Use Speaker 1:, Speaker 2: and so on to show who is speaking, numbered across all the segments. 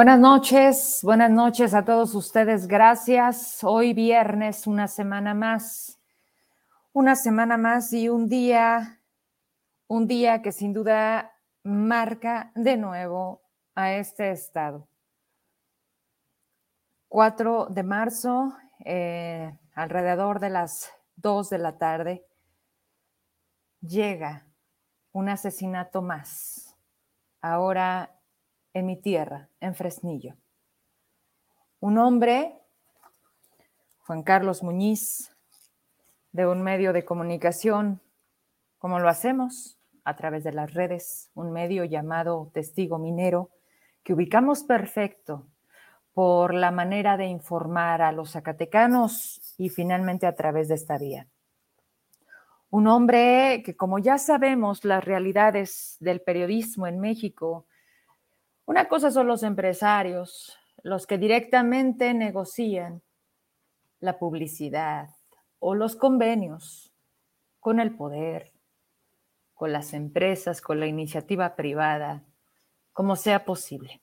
Speaker 1: Buenas noches, buenas noches a todos ustedes. Gracias. Hoy viernes, una semana más. Una semana más y un día, un día que sin duda marca de nuevo a este estado. 4 de marzo, eh, alrededor de las 2 de la tarde, llega un asesinato más. Ahora en mi tierra, en Fresnillo. Un hombre, Juan Carlos Muñiz, de un medio de comunicación, como lo hacemos a través de las redes, un medio llamado Testigo Minero, que ubicamos perfecto por la manera de informar a los zacatecanos y finalmente a través de esta vía. Un hombre que, como ya sabemos, las realidades del periodismo en México una cosa son los empresarios, los que directamente negocian la publicidad o los convenios con el poder, con las empresas, con la iniciativa privada, como sea posible.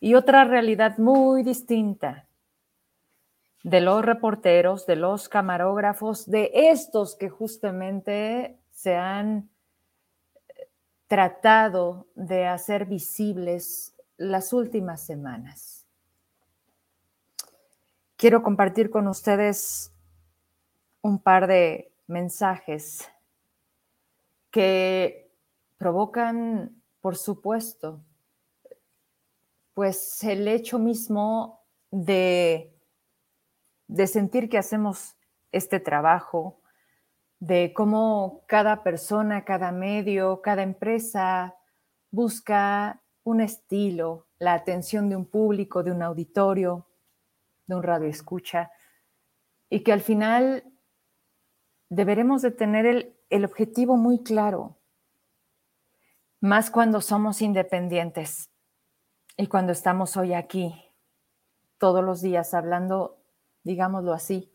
Speaker 1: Y otra realidad muy distinta de los reporteros, de los camarógrafos, de estos que justamente se han tratado de hacer visibles las últimas semanas. Quiero compartir con ustedes un par de mensajes que provocan, por supuesto, pues el hecho mismo de, de sentir que hacemos este trabajo, de cómo cada persona, cada medio, cada empresa busca un estilo, la atención de un público, de un auditorio, de un radio escucha, y que al final deberemos de tener el, el objetivo muy claro, más cuando somos independientes y cuando estamos hoy aquí, todos los días hablando, digámoslo así,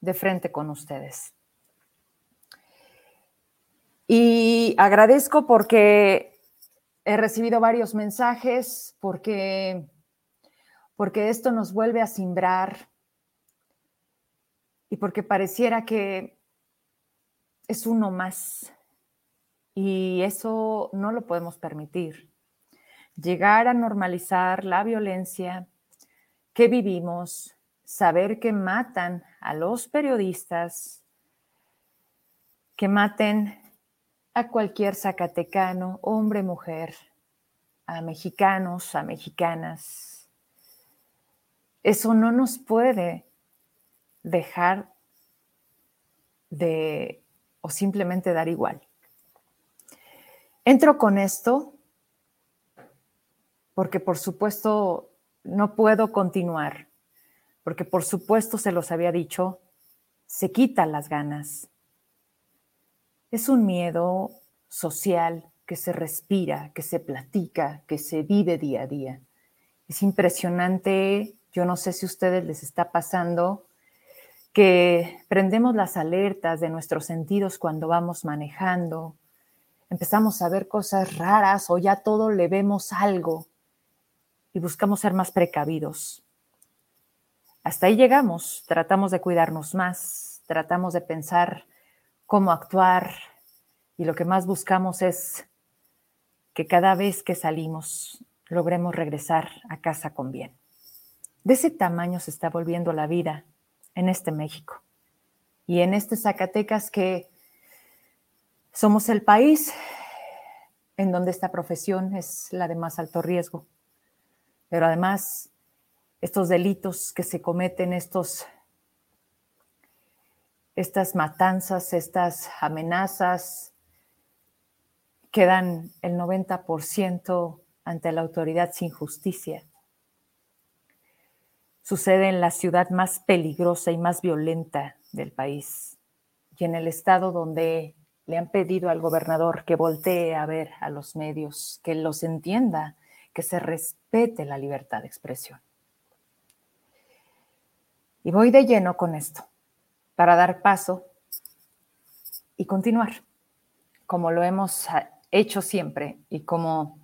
Speaker 1: de frente con ustedes. Y agradezco porque he recibido varios mensajes, porque, porque esto nos vuelve a simbrar y porque pareciera que es uno más. Y eso no lo podemos permitir. Llegar a normalizar la violencia que vivimos, saber que matan a los periodistas, que maten a cualquier zacatecano, hombre, mujer, a mexicanos, a mexicanas. Eso no nos puede dejar de o simplemente dar igual. Entro con esto porque por supuesto no puedo continuar, porque por supuesto se los había dicho, se quitan las ganas, es un miedo social que se respira, que se platica, que se vive día a día. Es impresionante, yo no sé si a ustedes les está pasando, que prendemos las alertas de nuestros sentidos cuando vamos manejando, empezamos a ver cosas raras o ya todo le vemos algo y buscamos ser más precavidos. Hasta ahí llegamos, tratamos de cuidarnos más, tratamos de pensar cómo actuar y lo que más buscamos es que cada vez que salimos logremos regresar a casa con bien. De ese tamaño se está volviendo la vida en este México y en este Zacatecas que somos el país en donde esta profesión es la de más alto riesgo. Pero además, estos delitos que se cometen, estos estas matanzas, estas amenazas, quedan el 90% ante la autoridad sin justicia. Sucede en la ciudad más peligrosa y más violenta del país y en el estado donde le han pedido al gobernador que voltee a ver a los medios, que los entienda, que se respete la libertad de expresión. Y voy de lleno con esto para dar paso y continuar, como lo hemos hecho siempre y como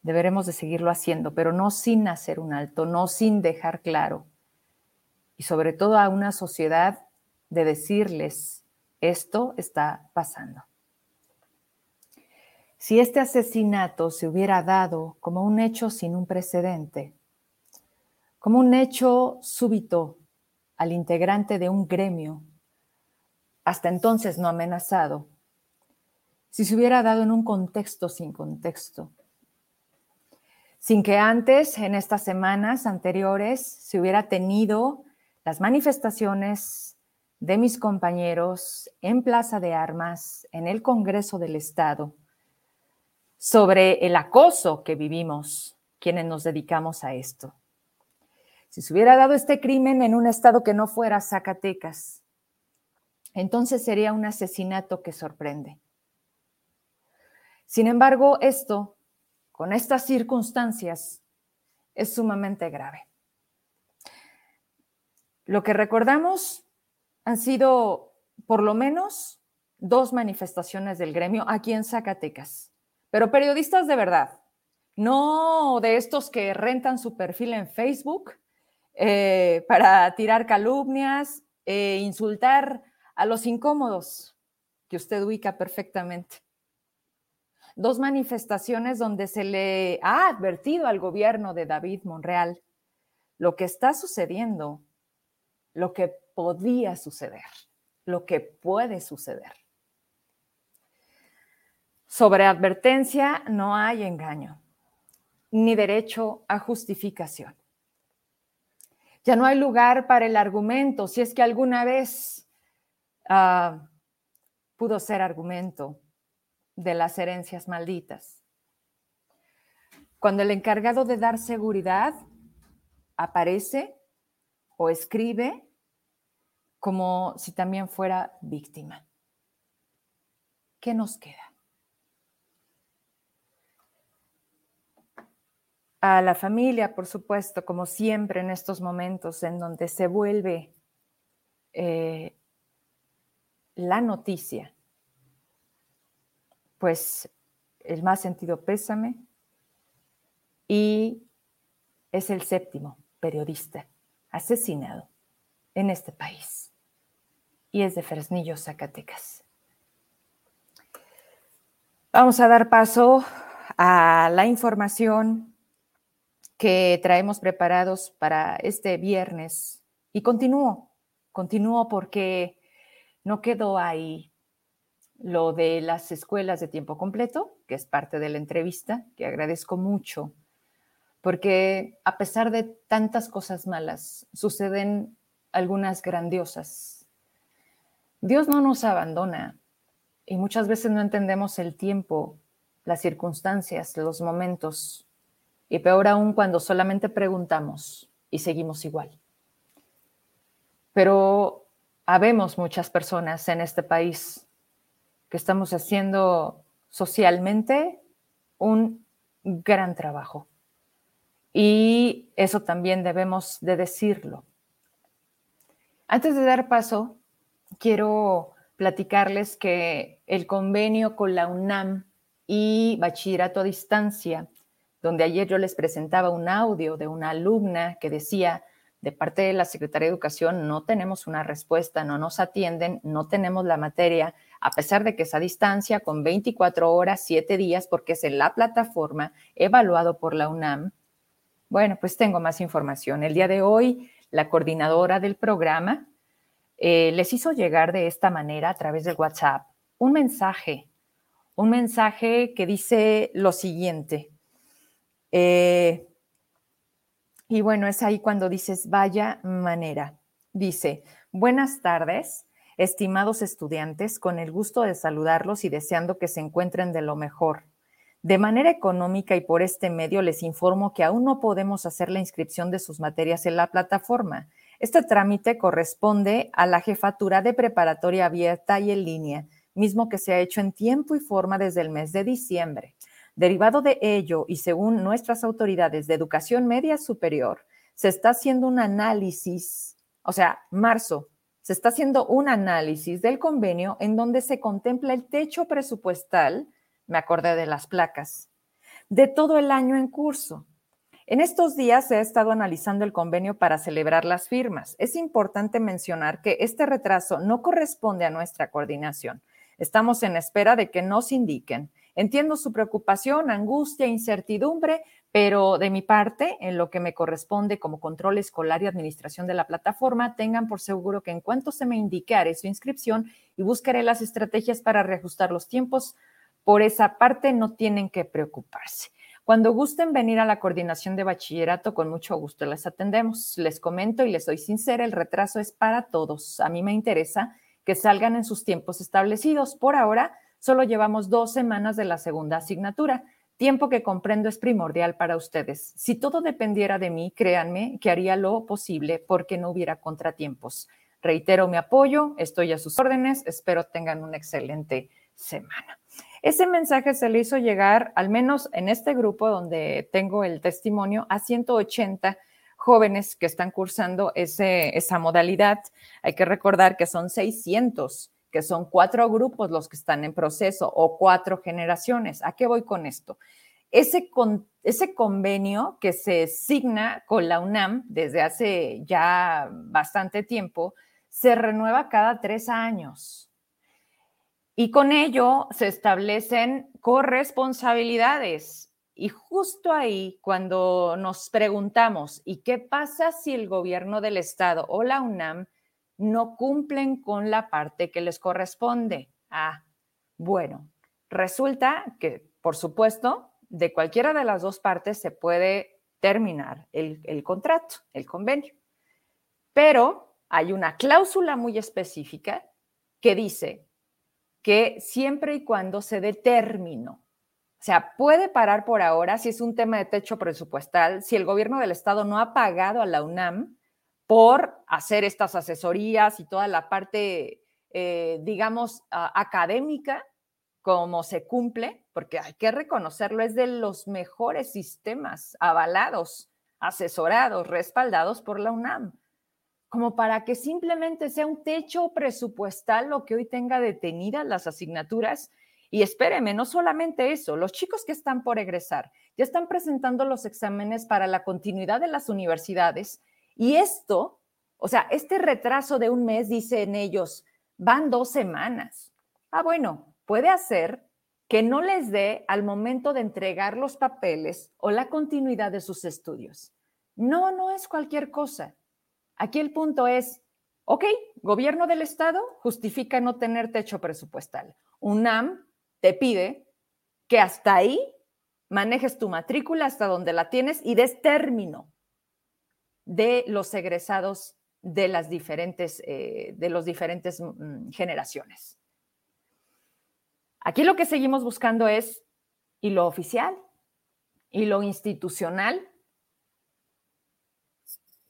Speaker 1: deberemos de seguirlo haciendo, pero no sin hacer un alto, no sin dejar claro, y sobre todo a una sociedad de decirles, esto está pasando. Si este asesinato se hubiera dado como un hecho sin un precedente, como un hecho súbito al integrante de un gremio, hasta entonces no amenazado, si se hubiera dado en un contexto sin contexto, sin que antes, en estas semanas anteriores, se hubiera tenido las manifestaciones de mis compañeros en Plaza de Armas, en el Congreso del Estado, sobre el acoso que vivimos quienes nos dedicamos a esto. Si se hubiera dado este crimen en un estado que no fuera Zacatecas, entonces sería un asesinato que sorprende. Sin embargo, esto, con estas circunstancias, es sumamente grave. Lo que recordamos han sido por lo menos dos manifestaciones del gremio aquí en Zacatecas, pero periodistas de verdad, no de estos que rentan su perfil en Facebook eh, para tirar calumnias e insultar a los incómodos, que usted ubica perfectamente. Dos manifestaciones donde se le ha advertido al gobierno de David Monreal lo que está sucediendo, lo que podía suceder, lo que puede suceder. Sobre advertencia no hay engaño, ni derecho a justificación. Ya no hay lugar para el argumento, si es que alguna vez ah, pudo ser argumento de las herencias malditas. Cuando el encargado de dar seguridad aparece o escribe como si también fuera víctima. ¿Qué nos queda? A la familia, por supuesto, como siempre en estos momentos en donde se vuelve eh, la noticia, pues el más sentido pésame y es el séptimo periodista asesinado en este país y es de Fresnillo, Zacatecas. Vamos a dar paso a la información que traemos preparados para este viernes. Y continúo, continúo porque no quedó ahí lo de las escuelas de tiempo completo, que es parte de la entrevista, que agradezco mucho, porque a pesar de tantas cosas malas, suceden algunas grandiosas. Dios no nos abandona y muchas veces no entendemos el tiempo, las circunstancias, los momentos y peor aún cuando solamente preguntamos y seguimos igual. Pero habemos muchas personas en este país que estamos haciendo socialmente un gran trabajo. Y eso también debemos de decirlo. Antes de dar paso, quiero platicarles que el convenio con la UNAM y Bachillerato a Distancia donde ayer yo les presentaba un audio de una alumna que decía, de parte de la Secretaría de Educación, no tenemos una respuesta, no nos atienden, no tenemos la materia, a pesar de que es a distancia, con 24 horas, 7 días, porque es en la plataforma evaluado por la UNAM. Bueno, pues tengo más información. El día de hoy, la coordinadora del programa eh, les hizo llegar de esta manera a través del WhatsApp un mensaje, un mensaje que dice lo siguiente. Eh, y bueno, es ahí cuando dices, vaya manera. Dice, buenas tardes, estimados estudiantes, con el gusto de saludarlos y deseando que se encuentren de lo mejor. De manera económica y por este medio les informo que aún no podemos hacer la inscripción de sus materias en la plataforma. Este trámite corresponde a la jefatura de preparatoria abierta y en línea, mismo que se ha hecho en tiempo y forma desde el mes de diciembre. Derivado de ello, y según nuestras autoridades de educación media superior, se está haciendo un análisis, o sea, marzo, se está haciendo un análisis del convenio en donde se contempla el techo presupuestal, me acordé de las placas, de todo el año en curso. En estos días se ha estado analizando el convenio para celebrar las firmas. Es importante mencionar que este retraso no corresponde a nuestra coordinación. Estamos en espera de que nos indiquen. Entiendo su preocupación, angustia, incertidumbre, pero de mi parte, en lo que me corresponde como control escolar y administración de la plataforma, tengan por seguro que en cuanto se me indique haré su inscripción y buscaré las estrategias para reajustar los tiempos. Por esa parte no tienen que preocuparse. Cuando gusten venir a la coordinación de bachillerato, con mucho gusto les atendemos. Les comento y les soy sincera, el retraso es para todos. A mí me interesa que salgan en sus tiempos establecidos. Por ahora, solo llevamos dos semanas de la segunda asignatura, tiempo que comprendo es primordial para ustedes. Si todo dependiera de mí, créanme que haría lo posible porque no hubiera contratiempos. Reitero mi apoyo, estoy a sus órdenes, espero tengan una excelente semana. Ese mensaje se le hizo llegar, al menos en este grupo donde tengo el testimonio, a 180 jóvenes que están cursando ese, esa modalidad. Hay que recordar que son 600, que son cuatro grupos los que están en proceso o cuatro generaciones. ¿A qué voy con esto? Ese, con, ese convenio que se signa con la UNAM desde hace ya bastante tiempo se renueva cada tres años. Y con ello se establecen corresponsabilidades. Y justo ahí, cuando nos preguntamos, ¿y qué pasa si el gobierno del estado o la UNAM no cumplen con la parte que les corresponde? Ah, bueno, resulta que, por supuesto, de cualquiera de las dos partes se puede terminar el, contrato, el convenio. Pero hay una cláusula muy específica que dice, que siempre y cuando se dé término. O sea, puede parar por ahora si es un tema de techo presupuestal, si el gobierno del estado no ha pagado a la UNAM por hacer estas asesorías y toda la parte, eh, digamos, académica, como se cumple, porque hay que reconocerlo, es de los mejores sistemas avalados, asesorados, respaldados por la UNAM como para que simplemente sea un techo presupuestal lo que hoy tenga detenidas las asignaturas. Y espéreme, no solamente eso, los chicos que están por egresar ya están presentando los exámenes para la continuidad de las universidades y esto, o sea, este retraso de un mes, dicen ellos, van dos semanas. Ah, bueno, puede hacer que no les dé al momento de entregar los papeles o la continuidad de sus estudios. No, no es cualquier cosa. Aquí el punto es, ok, gobierno del estado justifica no tener techo presupuestal. UNAM te pide que hasta ahí manejes tu matrícula hasta donde la tienes y des término de los egresados de las diferentes, eh, de los diferentes mm, generaciones. Aquí lo que seguimos buscando es y lo oficial y lo institucional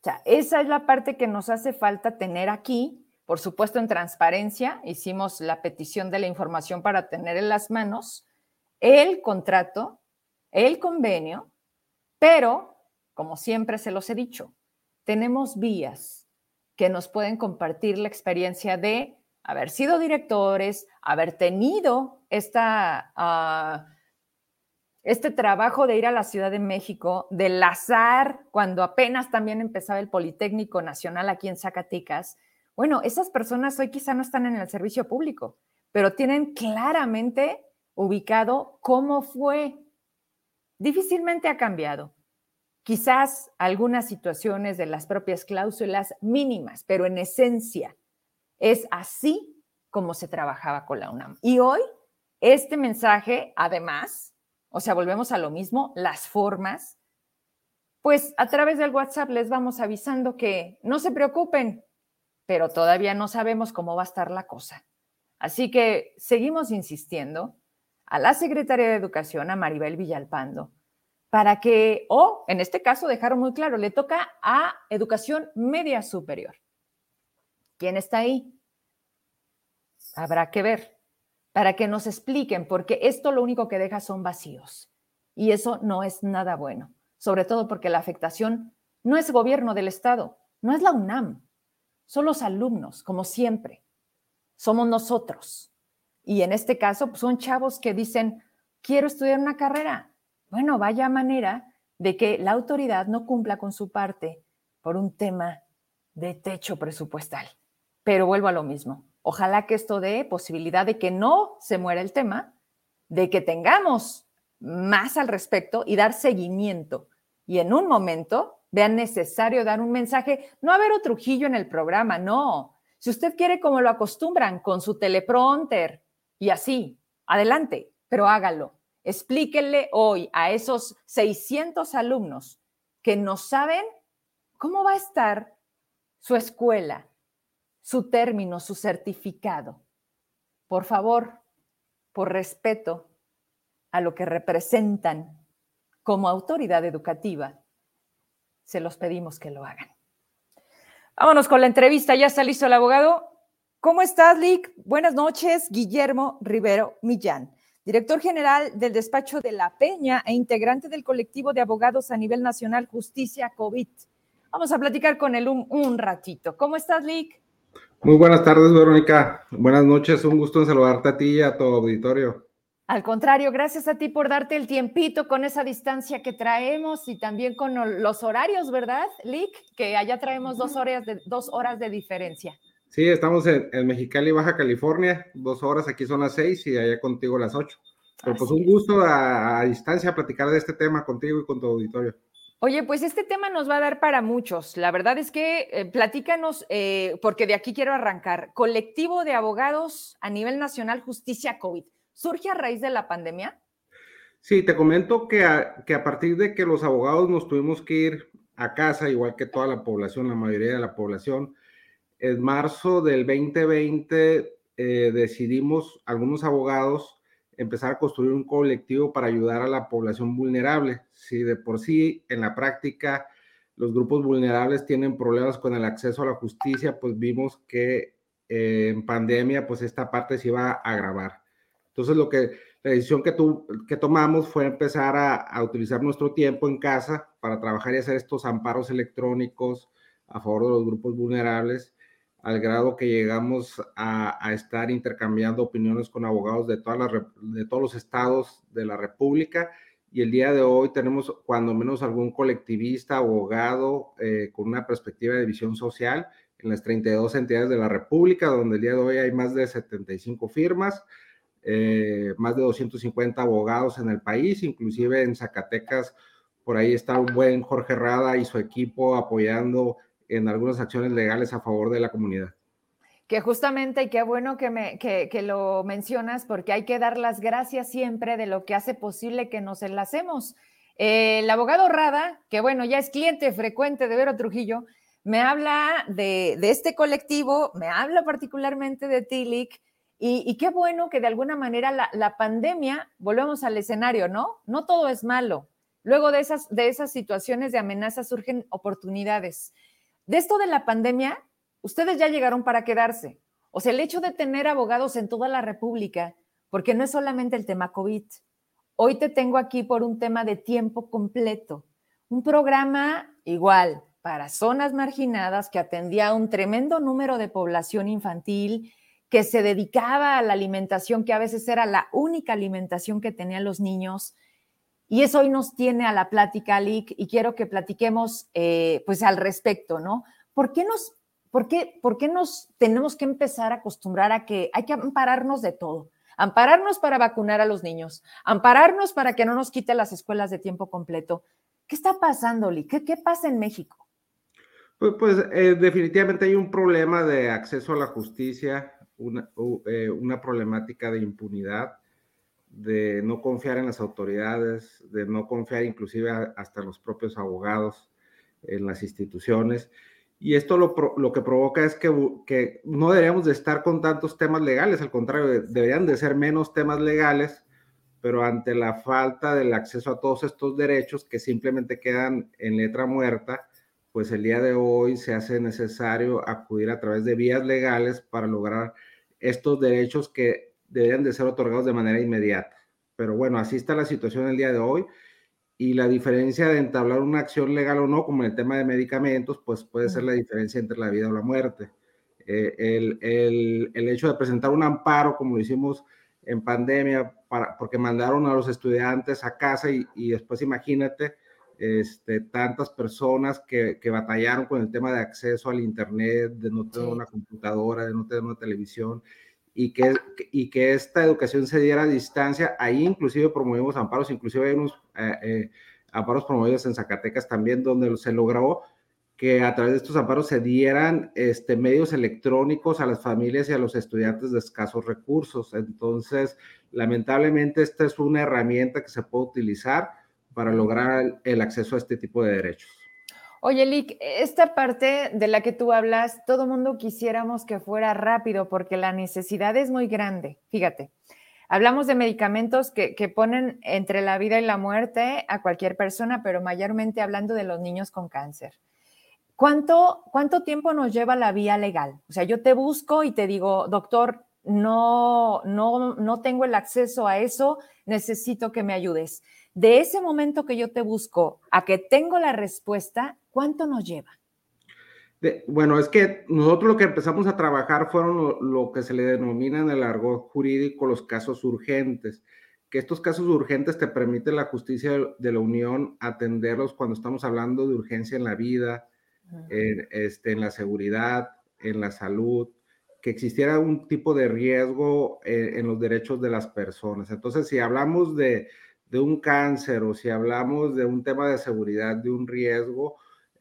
Speaker 1: o sea, esa es la parte que nos hace falta tener aquí. Por supuesto, en transparencia, hicimos la petición de la información para tener en las manos el contrato, el convenio, pero, como siempre se los he dicho, tenemos vías que nos pueden compartir la experiencia de haber sido directores, haber tenido esta... Uh, este trabajo de ir a la Ciudad de México, del azar, cuando apenas también empezaba el Politécnico Nacional aquí en Zacatecas, bueno, esas personas hoy quizá no están en el servicio público, pero tienen claramente ubicado cómo fue. Difícilmente ha cambiado. Quizás algunas situaciones de las propias cláusulas mínimas, pero en esencia es así como se trabajaba con la UNAM. Y hoy, este mensaje, además, o sea, volvemos a lo mismo, las formas, pues a través del WhatsApp les vamos avisando que no se preocupen, pero todavía no sabemos cómo va a estar la cosa. Así que seguimos insistiendo a la Secretaría de Educación, a Maribel Villalpando, para que, o en este caso dejaron muy claro, le toca a Educación Media Superior. ¿Quién está ahí? Habrá que ver para que nos expliquen, porque esto lo único que deja son vacíos. Y eso no es nada bueno, sobre todo porque la afectación no es gobierno del Estado, no es la UNAM, son los alumnos, como siempre. Somos nosotros. Y en este caso, pues, son chavos que dicen, quiero estudiar una carrera, bueno, vaya manera de que la autoridad no cumpla con su parte por un tema de techo presupuestal. Pero vuelvo a lo mismo. Ojalá que esto dé posibilidad de que no se muera el tema, de que tengamos más al respecto y dar seguimiento. Y en un momento vean necesario dar un mensaje, no haber otro Trujillo en el programa, no. Si usted quiere como lo acostumbran, con su teleprompter y así, adelante, pero hágalo. Explíquenle hoy a esos 600 alumnos que no saben cómo va a estar su escuela, su término, su certificado. Por favor, por respeto a lo que representan como autoridad educativa, se los pedimos que lo hagan. Vámonos con la entrevista. Ya está listo el abogado. ¿Cómo estás, Lick? Buenas noches, Guillermo Rivero Millán, director general del despacho de La Peña e integrante del colectivo de abogados a nivel nacional Justicia COVID. Vamos a platicar con él un, ratito. ¿Cómo estás, Lick?
Speaker 2: Muy buenas tardes, Verónica. Buenas noches. Un gusto en saludarte a ti y a tu auditorio.
Speaker 1: Al contrario, gracias a ti por darte el tiempito con esa distancia que traemos y también con los horarios, ¿verdad, Lick? Que allá traemos dos horas de, dos horas de diferencia.
Speaker 2: Sí, estamos en, Mexicali, Baja California, dos horas, aquí son las seis y allá contigo las ocho. Pero pues un gusto a, a distancia platicar de este tema contigo y con tu auditorio.
Speaker 1: Oye, pues este tema nos va a dar para muchos. La verdad es que eh, platícanos, eh, porque de aquí quiero arrancar. Colectivo de abogados a nivel nacional Justicia COVID. ¿Surge a raíz de la pandemia?
Speaker 2: Sí, te comento que a, que a partir de que los abogados nos tuvimos que ir a casa, igual que toda la población, la mayoría de la población, en marzo del 2020 eh, decidimos algunos abogados empezar a construir un colectivo para ayudar a la población vulnerable. Si de por sí en la práctica los grupos vulnerables tienen problemas con el acceso a la justicia, pues vimos que eh, en pandemia pues esta parte se iba a agravar. Entonces lo que la decisión que, tu, que tomamos fue empezar a, a, utilizar nuestro tiempo en casa para trabajar y hacer estos amparos electrónicos a favor de los grupos vulnerables al grado que llegamos a, estar intercambiando opiniones con abogados de, todas de todos los estados de la República. Y el día de hoy tenemos cuando menos algún colectivista, abogado eh, con una perspectiva de visión social en las 32 entidades de la República, donde el día de hoy hay más de 75 firmas, eh, más de 250 abogados en el país, inclusive en Zacatecas, por ahí está un buen Jorge Rada y su equipo apoyando en algunas acciones legales a favor de la comunidad.
Speaker 1: Que justamente, y qué bueno que, me, que, lo mencionas, porque hay que dar las gracias siempre de lo que hace posible que nos enlacemos. el abogado Rada, que bueno, ya es cliente frecuente de Vero Trujillo, me habla de, este colectivo, me habla particularmente de TILIC, y, qué bueno que de alguna manera la, la, pandemia, volvemos al escenario, ¿no? No todo es malo. Luego de esas, de esas situaciones de amenaza surgen oportunidades. De esto de la pandemia, ustedes ya llegaron para quedarse. O sea, el hecho de tener abogados en toda la República, porque no es solamente el tema COVID. Hoy te tengo aquí por un tema de tiempo completo. Un programa igual para zonas marginadas que atendía a un tremendo número de población infantil, que se dedicaba a la alimentación, que a veces era la única alimentación que tenían los niños y eso hoy nos tiene a la plática, Lick, y quiero que platiquemos eh, pues al respecto, ¿no? ¿Por qué, nos, por, qué, ¿Por qué nos tenemos que empezar a acostumbrar a que hay que ampararnos de todo? Ampararnos para vacunar a los niños, ampararnos para que no nos quite las escuelas de tiempo completo. ¿Qué está pasando, Lick? ¿Qué, pasa en México?
Speaker 2: Pues, pues eh, definitivamente hay un problema de acceso a la justicia, una, eh, una problemática de impunidad de no confiar en las autoridades, de no confiar inclusive hasta los propios abogados en las instituciones. Y esto lo, lo que provoca es que, que, no deberíamos de estar con tantos temas legales, al contrario, deberían de ser menos temas legales, pero ante la falta del acceso a todos estos derechos que simplemente quedan en letra muerta, pues el día de hoy se hace necesario acudir a través de vías legales para lograr estos derechos que deberían de ser otorgados de manera inmediata. Pero bueno, así está la situación el día de hoy y la diferencia de entablar una acción legal o no, como en el tema de medicamentos, pues puede ser la diferencia entre la vida o la muerte. Eh, el, el, el, hecho de presentar un amparo, como lo hicimos en pandemia, para, porque mandaron a los estudiantes a casa y, y después imagínate este, tantas personas que, que, batallaron con el tema de acceso al Internet, de no tener una computadora, de no tener una televisión, y que, y que esta educación se diera a distancia. Ahí inclusive promovimos amparos, inclusive hay unos eh, eh, amparos promovidos en Zacatecas también, donde se logró que a través de estos amparos se dieran este, medios electrónicos a las familias y a los estudiantes de escasos recursos. Entonces, lamentablemente, esta es una herramienta que se puede utilizar para lograr el acceso a este tipo de derechos.
Speaker 1: Oye, Lick, esta parte de la que tú hablas, todo mundo quisiéramos que fuera rápido porque la necesidad es muy grande. Fíjate, hablamos de medicamentos que, que, ponen entre la vida y la muerte a cualquier persona, pero mayormente hablando de los niños con cáncer. ¿Cuánto, ¿Cuánto tiempo nos lleva la vía legal? O sea, yo te busco y te digo, doctor, no, no, no tengo el acceso a eso, necesito que me ayudes de ese momento que yo te busco a que tengo la respuesta, ¿cuánto nos lleva?
Speaker 2: bueno, es que nosotros lo que empezamos a trabajar fueron lo, que se le denomina en el argot jurídico los casos urgentes, que estos casos urgentes te permiten la justicia de la Unión atenderlos cuando estamos hablando de urgencia en la vida, en, este, en la seguridad, en la salud, que existiera un tipo de riesgo eh, en los derechos de las personas. Entonces, si hablamos de de un cáncer o si hablamos de un tema de seguridad, de un riesgo,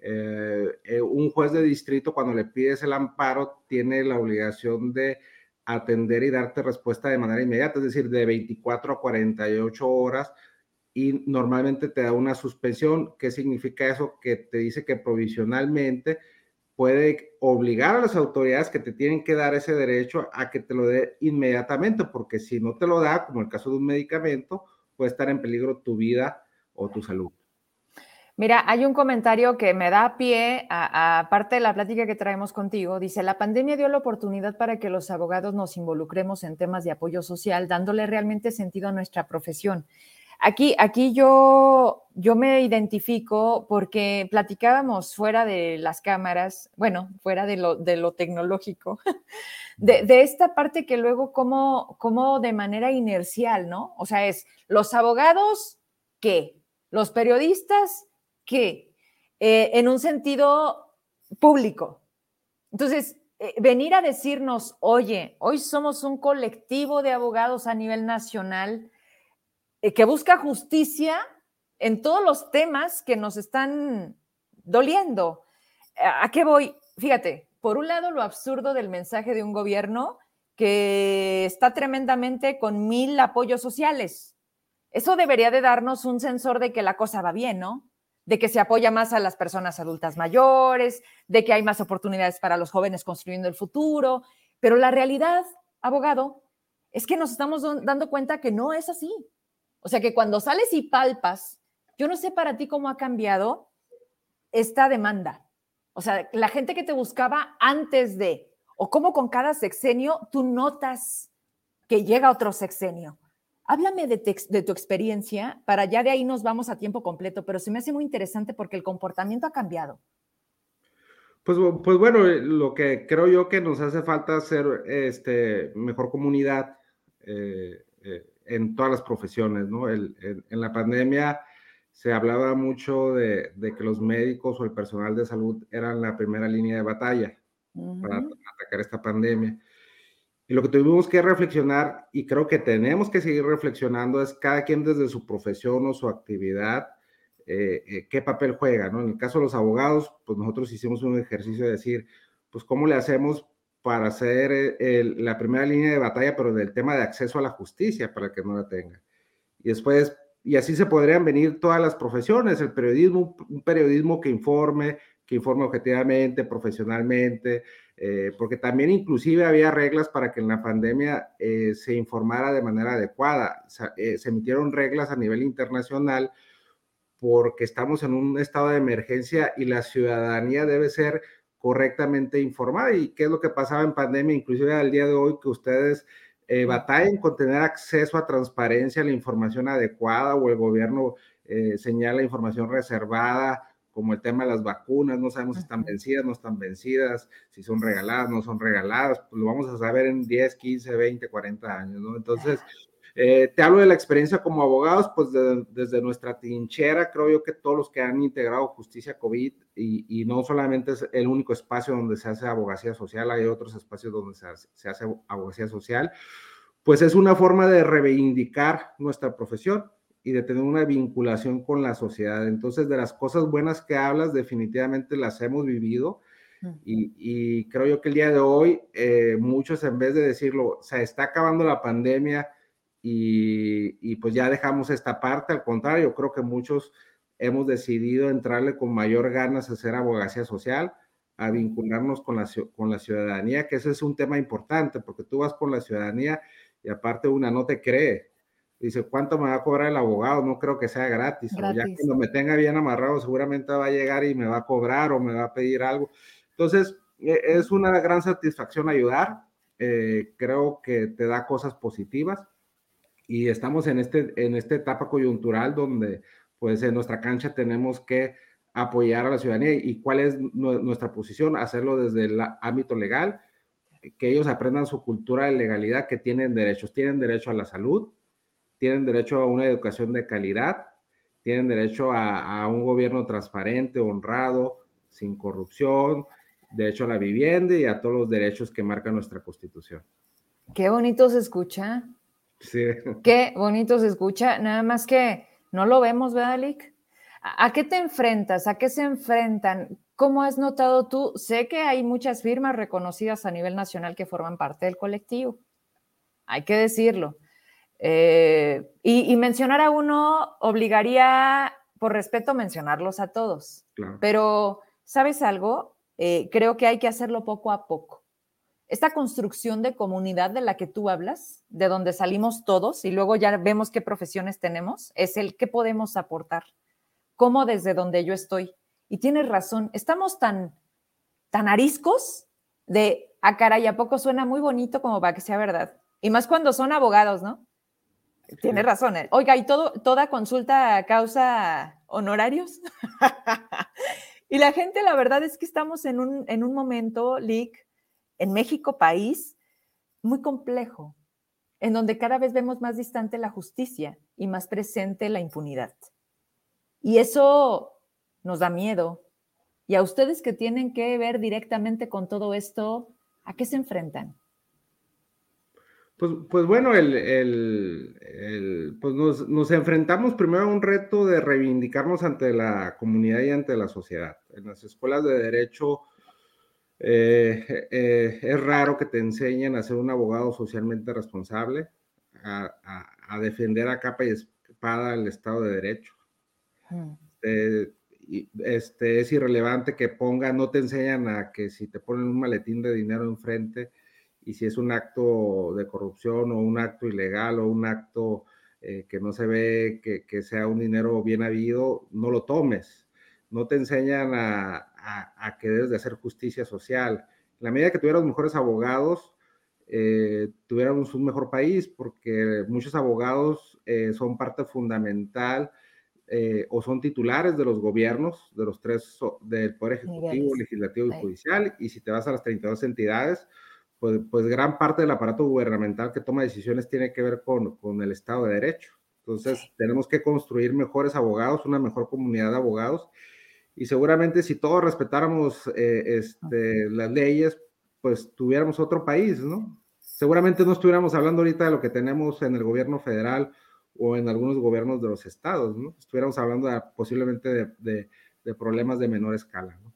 Speaker 2: eh, eh, un juez de distrito cuando le pides el amparo tiene la obligación de atender y darte respuesta de manera inmediata, es decir, de 24 a 48 horas y normalmente te da una suspensión. ¿Qué significa eso? Que te dice que provisionalmente puede obligar a las autoridades que te tienen que dar ese derecho a que te lo dé inmediatamente, porque si no te lo da, como el caso de un medicamento, puede estar en peligro tu vida o tu salud.
Speaker 1: Mira, hay un comentario que me da pie a, parte de la plática que traemos contigo. Dice, la pandemia dio la oportunidad para que los abogados nos involucremos en temas de apoyo social, dándole realmente sentido a nuestra profesión. Aquí, aquí yo, yo me identifico porque platicábamos fuera de las cámaras, bueno, fuera de lo, de lo tecnológico, de, de, esta parte que luego como, como de manera inercial, ¿no? O sea, es los abogados, ¿qué? Los periodistas, ¿qué? Eh, en un sentido público. Entonces, eh, venir a decirnos, oye, hoy somos un colectivo de abogados a nivel nacional, eh, que busca justicia en todos los temas que nos están doliendo. ¿A qué voy? Fíjate, por un lado lo absurdo del mensaje de un gobierno que está tremendamente con mil apoyos sociales. Eso debería de darnos un sensor de que la cosa va bien, ¿no? De que se apoya más a las personas adultas mayores, de que hay más oportunidades para los jóvenes construyendo el futuro. Pero la realidad, abogado, es que nos estamos dando cuenta que no es así. O sea que cuando sales y palpas, yo no sé para ti cómo ha cambiado esta demanda. O sea, la gente que te buscaba antes de, o cómo con cada sexenio tú notas que llega otro sexenio. Háblame de, de, tu experiencia, para ya de ahí nos vamos a tiempo completo, pero se me hace muy interesante porque el comportamiento ha cambiado.
Speaker 2: Pues, pues bueno, eh, lo que creo yo que nos hace falta hacer este, mejor comunidad. Eh, eh, en todas las profesiones, ¿no? El, en la pandemia se hablaba mucho de, de, que los médicos o el personal de salud eran la primera línea de batalla para atacar esta pandemia. Y lo que tuvimos que reflexionar, y creo que tenemos que seguir reflexionando, es cada quien desde su profesión o su actividad, eh, eh, qué papel juega, ¿no? En el caso de los abogados, pues nosotros hicimos un ejercicio de decir, pues, ¿cómo le hacemos para ser eh, la primera línea de batalla, pero del tema de acceso a la justicia para que no la tenga. Y después, y así se podrían venir todas las profesiones, el periodismo, un periodismo que informe, que informe objetivamente, profesionalmente, eh, porque también inclusive había reglas para que en la pandemia eh, se informara de manera adecuada. se emitieron reglas a nivel internacional porque estamos en un estado de emergencia y la ciudadanía debe ser correctamente informada. ¿Y qué es lo que pasaba en pandemia, inclusive al día de hoy, que ustedes eh, batallen con tener acceso a transparencia, la información adecuada o el gobierno eh, señala información reservada como el tema de las vacunas, no sabemos si están vencidas, no están vencidas, si son regaladas, no son regaladas, pues lo vamos a saber en 10, 15, 20, 40 años, ¿no? Entonces, eh, te hablo de la experiencia como abogados, pues desde nuestra trinchera, creo yo que todos los que han integrado justicia COVID, y, no solamente es el único espacio donde se hace abogacía social, hay otros espacios donde se hace, se hace abogacía social, pues es una forma de reivindicar nuestra profesión y de tener una vinculación con la sociedad. Entonces, de las cosas buenas que hablas, definitivamente las hemos vivido. Y, creo yo que el día de hoy, eh, muchos en vez de decirlo, se está acabando la pandemia, y, pues ya dejamos esta parte, al contrario, creo que muchos hemos decidido entrarle con mayor ganas a hacer abogacía social, a vincularnos con la, con la ciudadanía, que ese es un tema importante, porque tú vas con la ciudadanía y aparte una no te cree. Dice, ¿cuánto me va a cobrar el abogado? No creo que sea gratis. O ya cuando me tenga bien amarrado, seguramente va a llegar y me va a cobrar o me va a pedir algo. Entonces, e, es una gran satisfacción ayudar. Eh, creo que te da cosas positivas y estamos en, este, en esta etapa coyuntural donde pues en nuestra cancha tenemos que apoyar a la ciudadanía y cuál es nuestra posición, hacerlo desde el ámbito legal, que ellos aprendan su cultura de legalidad, que tienen derechos, tienen derecho a la salud, tienen derecho a una educación de calidad, tienen derecho a, a un gobierno transparente, honrado, sin corrupción, derecho a la vivienda y a todos los derechos que marca nuestra constitución.
Speaker 1: Qué bonito se escucha. Qué bonito se escucha, nada más que no lo vemos, ¿verdad, Lick? ¿A qué te enfrentas? ¿A qué se enfrentan? ¿Cómo has notado tú? Sé que hay muchas firmas reconocidas a nivel nacional que forman parte del colectivo. Hay que decirlo. Eh, y, mencionar a uno obligaría, por respeto, mencionarlos a todos. Pero, ¿sabes algo? Eh, creo que hay que hacerlo poco a poco esta construcción de comunidad de la que tú hablas, de donde salimos todos y luego ya vemos qué profesiones tenemos, es el qué podemos aportar, cómo desde donde yo estoy. Y tienes razón, estamos tan, tan ariscos de, a ah, caray, ¿a poco suena muy bonito como para que sea verdad? Y más cuando son abogados, ¿no? Tienes razón. ¿eh? Oiga, ¿y todo, toda consulta causa honorarios? y la gente, la verdad es que estamos en un, en un momento, Lick, en México, país muy complejo, en donde cada vez vemos más distante la justicia y más presente la impunidad. Y eso nos da miedo. Y a ustedes que tienen que ver directamente con todo esto, ¿a qué se enfrentan?
Speaker 2: Pues, pues bueno, el, pues nos, nos, enfrentamos primero a un reto de reivindicarnos ante la comunidad y ante la sociedad. En las escuelas de derecho eh, eh, es raro que te enseñen a ser un abogado socialmente responsable, a, defender a capa y espada el Estado de Derecho. Este, este, es irrelevante que ponga, no te enseñan a que si te ponen un maletín de dinero enfrente y si es un acto de corrupción o un acto ilegal o un acto eh, que no se ve que, que, sea un dinero bien habido, no lo tomes. No te enseñan a, a, que debes de hacer justicia social. En la medida que tuviéramos mejores abogados, eh, tuviéramos un mejor país, porque muchos abogados eh, son parte fundamental eh, o son titulares de los gobiernos, de los tres, del Poder Ejecutivo, Legislativo y Judicial, y si te vas a las 32 entidades, pues, pues gran parte del aparato gubernamental que toma decisiones tiene que ver con, con el Estado de Derecho. Entonces, tenemos que construir mejores abogados, una mejor comunidad de abogados y seguramente si todos respetáramos eh, este, las leyes, pues tuviéramos otro país, ¿no? Seguramente no estuviéramos hablando ahorita de lo que tenemos en el gobierno federal o en algunos gobiernos de los estados, ¿no? Estuviéramos hablando posiblemente de, problemas de menor escala, ¿no?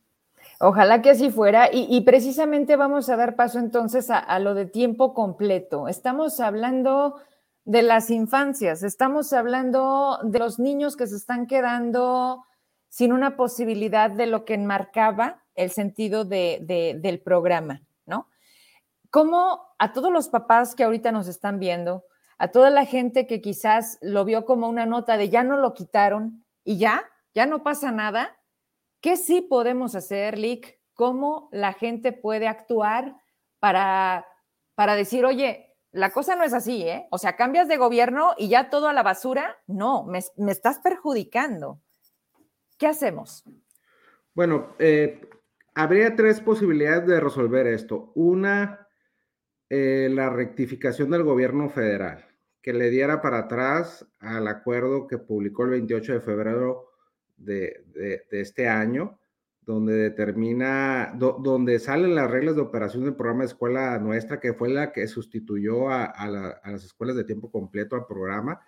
Speaker 1: Ojalá que así fuera. Y, precisamente vamos a dar paso entonces a, lo de tiempo completo. Estamos hablando de las infancias, estamos hablando de los niños que se están quedando sin una posibilidad de lo que enmarcaba el sentido del programa, ¿no? ¿Cómo a todos los papás que ahorita nos están viendo, a toda la gente que quizás lo vio como una nota de ya no lo quitaron y ya, ya no pasa nada, ¿qué sí podemos hacer, Lick? ¿Cómo la gente puede actuar para, para decir, oye, la cosa no es así, ¿eh? O sea, cambias de gobierno y ya todo a la basura. No, me, me estás perjudicando. ¿Qué hacemos?
Speaker 2: Bueno, eh, habría tres posibilidades de resolver esto. Una, eh, la rectificación del gobierno federal, que le diera para atrás al acuerdo que publicó el 28 de febrero de, este año, donde determina, donde salen las reglas de operación del programa de escuela nuestra, que fue la que sustituyó a, las escuelas de tiempo completo al programa,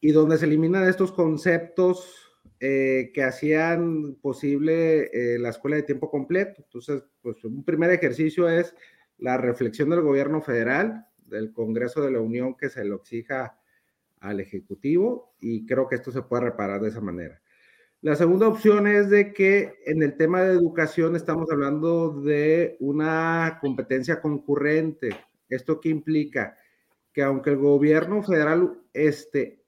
Speaker 2: y donde se eliminan estos conceptos eh, que hacían posible eh, la escuela de tiempo completo. Entonces, pues un primer ejercicio es la reflexión del gobierno federal, del Congreso de la Unión que se lo exija al Ejecutivo y creo que esto se puede reparar de esa manera. La segunda opción es de que en el tema de educación estamos hablando de una competencia concurrente. ¿Esto qué implica? Que aunque el gobierno federal este,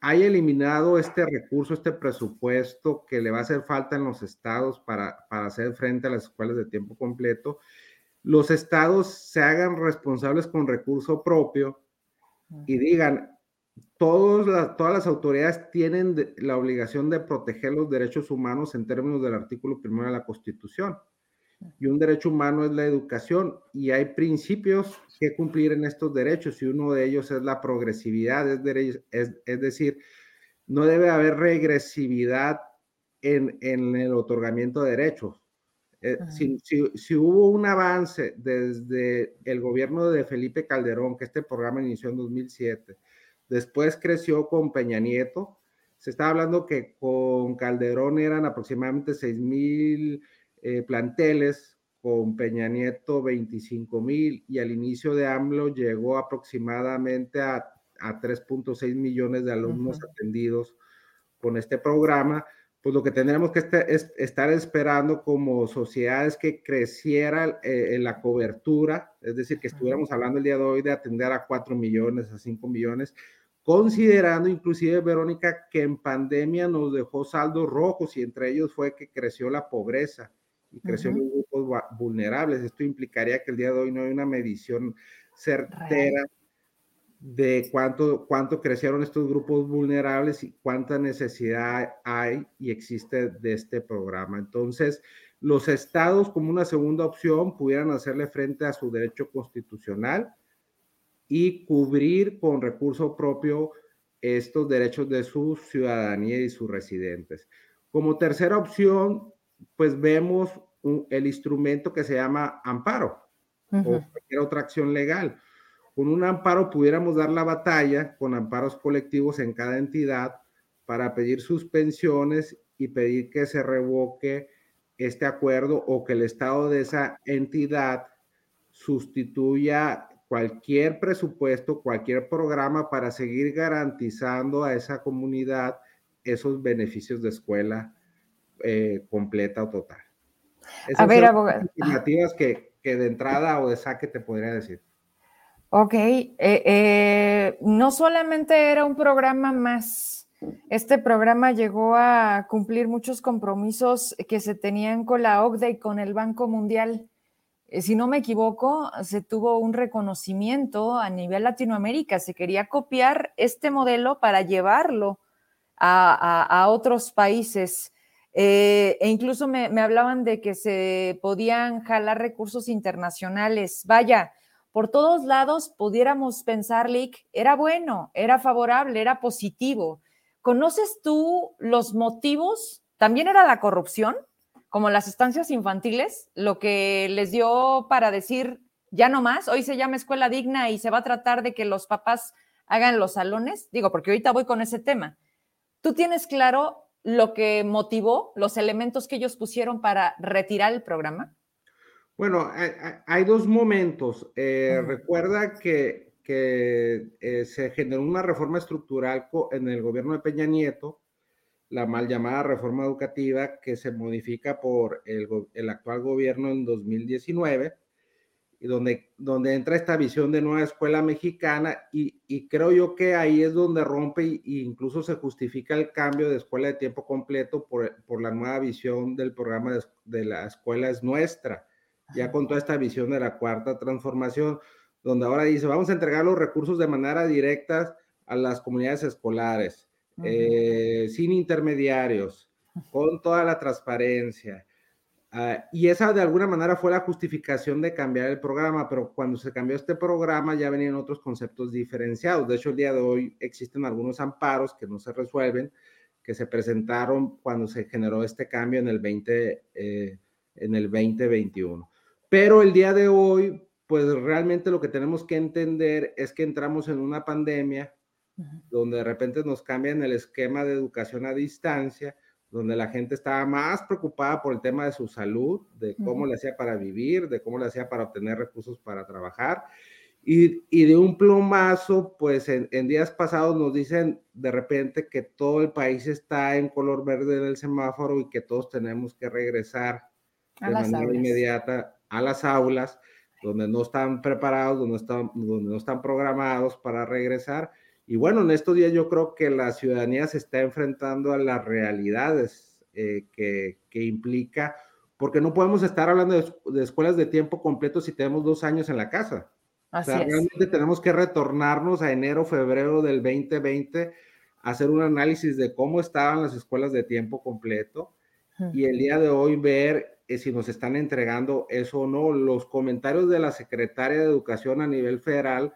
Speaker 2: haya eliminado este recurso, este presupuesto que le va a hacer falta en los estados para, para hacer frente a las escuelas de tiempo completo, los estados se hagan responsables con recurso propio y digan, todas las autoridades tienen la obligación de proteger los derechos humanos en términos del artículo primero de la Constitución. Y un derecho humano es la educación y hay principios que cumplir en estos derechos y uno de ellos es la progresividad, es, es, decir, no debe haber regresividad en, en el otorgamiento de derechos. Eh, si, si, si, hubo un avance desde el gobierno de Felipe Calderón, que este programa inició en 2007, después creció con Peña Nieto, se está hablando que con Calderón eran aproximadamente 6 mil eh, planteles, con Peña Nieto 25 mil y al inicio de AMLO llegó aproximadamente a, a 3.6 millones de alumnos atendidos con este programa. Pues lo que tendremos que este, es, estar esperando como sociedad es que creciera eh, la cobertura, es decir, que estuviéramos hablando el día de hoy de atender a 4 millones, a 5 millones, considerando inclusive, Verónica, que en pandemia nos dejó saldos rojos y entre ellos fue que creció la pobreza y creció en grupos vulnerables. Esto implicaría que el día de hoy no hay una medición certera de cuánto, cuánto crecieron estos grupos vulnerables y cuánta necesidad hay y existe de este programa. Entonces, los estados como una segunda opción pudieran hacerle frente a su derecho constitucional y cubrir con recurso propio estos derechos de su ciudadanía y sus residentes. Como tercera opción, pues vemos el instrumento que se llama amparo o cualquier otra acción legal. Con un amparo pudiéramos dar la batalla con amparos colectivos en cada entidad para pedir suspensiones y pedir que se revoque este acuerdo o que el estado de esa entidad sustituya cualquier presupuesto, cualquier programa para seguir garantizando a esa comunidad esos beneficios de escuela eh, completa o total.
Speaker 1: a ver, abogado.
Speaker 2: Alternativas que, que, de entrada o de saque te podría decir.
Speaker 1: Ok, eh, eh, no solamente era un programa más, este programa llegó a cumplir muchos compromisos que se tenían con la OCDE y con el Banco Mundial. si no me equivoco, se tuvo un reconocimiento a nivel Latinoamérica, se quería copiar este modelo para llevarlo a, otros países. Eh, e incluso me, hablaban de que se podían jalar recursos internacionales. Vaya, por todos lados pudiéramos pensar, Lick, era bueno, era favorable, era positivo. ¿Conoces tú los motivos? ¿También era la corrupción, como las estancias infantiles, lo que les dio para decir, ya no más, hoy se llama escuela digna y se va a tratar de que los papás hagan los salones? Digo, porque ahorita voy con ese tema. ¿Tú tienes claro lo que motivó, los elementos que ellos pusieron para retirar el programa?
Speaker 2: Bueno, hay, dos momentos. Eh, recuerda que, eh, se generó una reforma estructural en el gobierno de Peña Nieto, la mal llamada reforma educativa, que se modifica por el, el actual gobierno en 2019 y donde, donde entra esta visión de nueva escuela mexicana y, y creo yo que ahí es donde rompe e incluso se justifica el cambio de escuela de tiempo completo por, por la nueva visión del programa de, de, la escuela es nuestra, ya con toda esta visión de la cuarta transformación, donde ahora dice, vamos a entregar los recursos de manera directa a las comunidades escolares, eh, sin intermediarios, con toda la transparencia. Ah, y esa de alguna manera fue la justificación de cambiar el programa, pero cuando se cambió este programa ya venían otros conceptos diferenciados. De hecho, el día de hoy existen algunos amparos que no se resuelven, que se presentaron cuando se generó este cambio en el 20, eh, en el 2021. Pero el día de hoy, pues realmente lo que tenemos que entender es que entramos en una pandemia donde de repente nos cambian el esquema de educación a distancia, donde la gente estaba más preocupada por el tema de su salud, de cómo le hacía para vivir, de cómo le hacía para obtener recursos para trabajar. Y, y de un plumazo, pues en, días pasados nos dicen de repente que todo el país está en color verde en el semáforo y que todos tenemos que regresar de manera inmediata a las aulas, donde no están preparados, donde, están, donde no están programados para regresar. Y bueno, en estos días yo creo que la ciudadanía se está enfrentando a las realidades eh, que, que, implica, porque no podemos estar hablando de, escuelas de tiempo completo si tenemos dos años en la casa. Así o sea, realmente tenemos que retornarnos a enero, febrero del 2020, hacer un análisis de cómo estaban las escuelas de tiempo completo y el día de hoy ver si nos están entregando eso o no. Los comentarios de la secretaria de Educación a nivel federal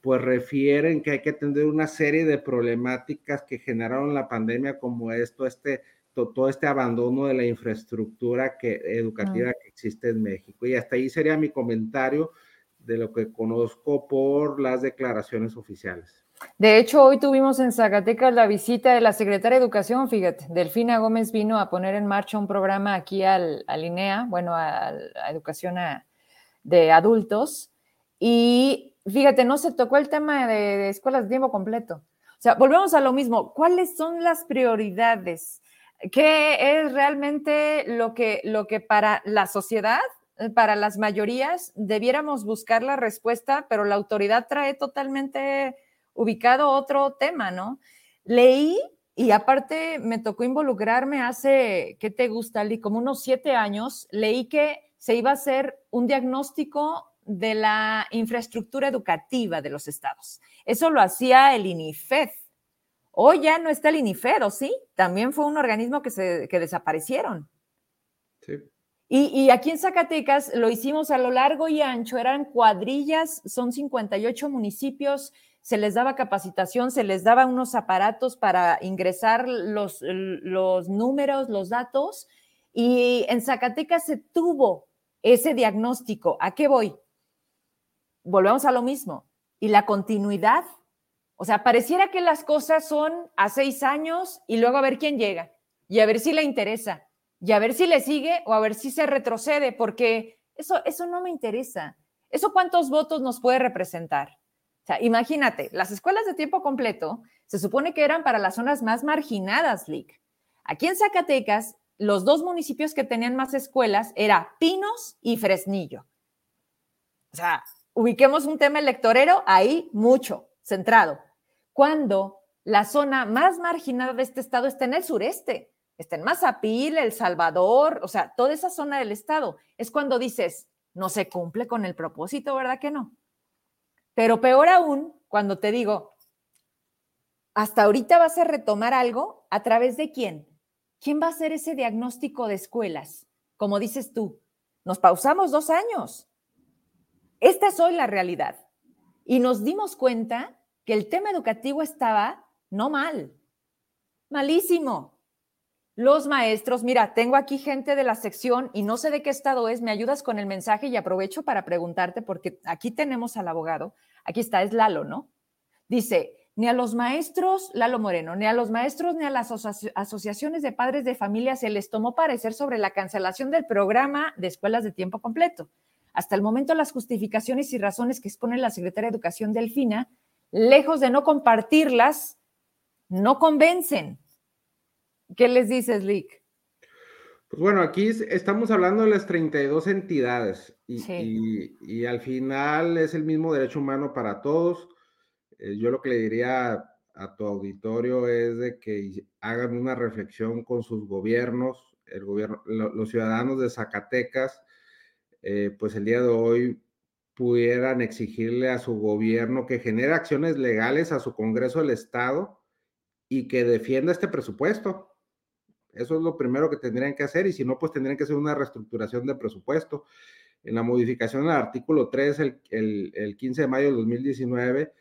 Speaker 2: pues refieren que hay que atender una serie de problemáticas que generaron la pandemia, como esto, este, todo este abandono de la infraestructura que, educativa que existe en México. Y hasta ahí sería mi comentario de lo que conozco por las declaraciones oficiales.
Speaker 1: De hecho, hoy tuvimos en Zacatecas la visita de la secretaria de Educación, fíjate, Delfina Gómez vino a poner en marcha un programa aquí al, al INEA, bueno, a, educación de adultos, y fíjate, no se tocó el tema de, escuelas de tiempo completo. O sea, volvemos a lo mismo. ¿Cuáles son las prioridades? ¿Qué es realmente lo que, lo que para la sociedad, para las mayorías, debiéramos buscar la respuesta, pero la autoridad trae totalmente ubicado otro tema, ¿no? Leí y aparte me tocó involucrarme hace, ¿qué te gusta, Lee? Como unos siete años, leí que se iba a hacer un diagnóstico de la infraestructura educativa de los estados. Eso lo hacía el INIFED. Hoy ya no está el INIFED, ¿o sí? También fue un organismo que, se, que desaparecieron. Sí. Y, y, aquí en Zacatecas lo hicimos a lo largo y ancho, eran cuadrillas, son 58 municipios, se les daba capacitación, se les daba unos aparatos para ingresar los, números, los datos, y en Zacatecas se tuvo ese diagnóstico. ¿A qué voy? volvemos a lo mismo. Y la continuidad, o sea, pareciera que las cosas son a seis años y luego a ver quién llega y a ver si le interesa y a ver si le sigue o a ver si se retrocede, porque eso, eso no me interesa. ¿Eso cuántos votos nos puede representar? Imagínate, las escuelas de tiempo completo se supone que eran para las zonas más marginadas, Lick. Aquí en Zacatecas, los dos municipios que tenían más escuelas era Pinos y Fresnillo. O sea, ubiquemos un tema electorero ahí mucho, centrado. Cuando la zona más marginada de este estado está en el sureste, está en Mazapil, El Salvador, o sea, toda esa zona del estado, es cuando dices, no se cumple con el propósito, ¿verdad que no? Pero peor aún, cuando te digo, hasta ahorita vas a retomar algo, ¿a través de quién? ¿Quién va a hacer ese diagnóstico de escuelas? Como dices tú, nos pausamos dos años. Esta es hoy la realidad. Y nos dimos cuenta que el tema educativo estaba no mal, malísimo. Los maestros, mira, tengo aquí gente de la sección y no sé de qué estado es, me ayudas con el mensaje y aprovecho para preguntarte porque aquí tenemos al abogado, aquí está, es Lalo, ¿no? Dice, ni a los maestros, Lalo Moreno, ni a los maestros ni a las asociaciones de padres de familia se les tomó parecer sobre la cancelación del programa de escuelas de tiempo completo. Hasta el momento, las justificaciones y razones que expone la secretaria de Educación Delfina, lejos de no compartirlas, no convencen. ¿Qué les dices, Lick?
Speaker 2: Pues bueno, aquí estamos hablando de las 32 entidades y, al final es el mismo derecho humano para todos. Eh, yo lo que le diría a tu auditorio es de que hagan una reflexión con sus gobiernos, el gobierno, los ciudadanos de Zacatecas eh, pues el día de hoy pudieran exigirle a su gobierno que genere acciones legales a su Congreso del Estado y que defienda este presupuesto. Eso es lo primero que tendrían que hacer y si no, pues tendrían que hacer una reestructuración de presupuesto. En la modificación del artículo 3, el, el, el 15 de mayo del 2019,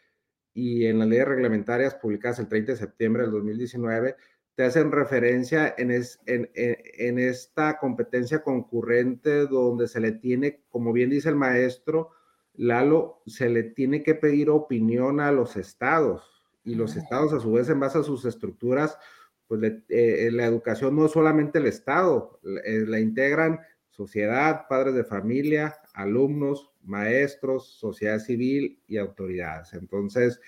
Speaker 2: y en las leyes reglamentarias publicadas el 30 de septiembre del 2019, te hacen referencia en, en, en, esta competencia concurrente donde se le tiene, como bien dice el maestro, Lalo, se le tiene que pedir opinión a los estados y los estados a su vez en base a sus estructuras, pues eh, la educación no es solamente el estado, eh, la integran sociedad, padres de familia, alumnos, maestros, sociedad civil y autoridades. Entonces,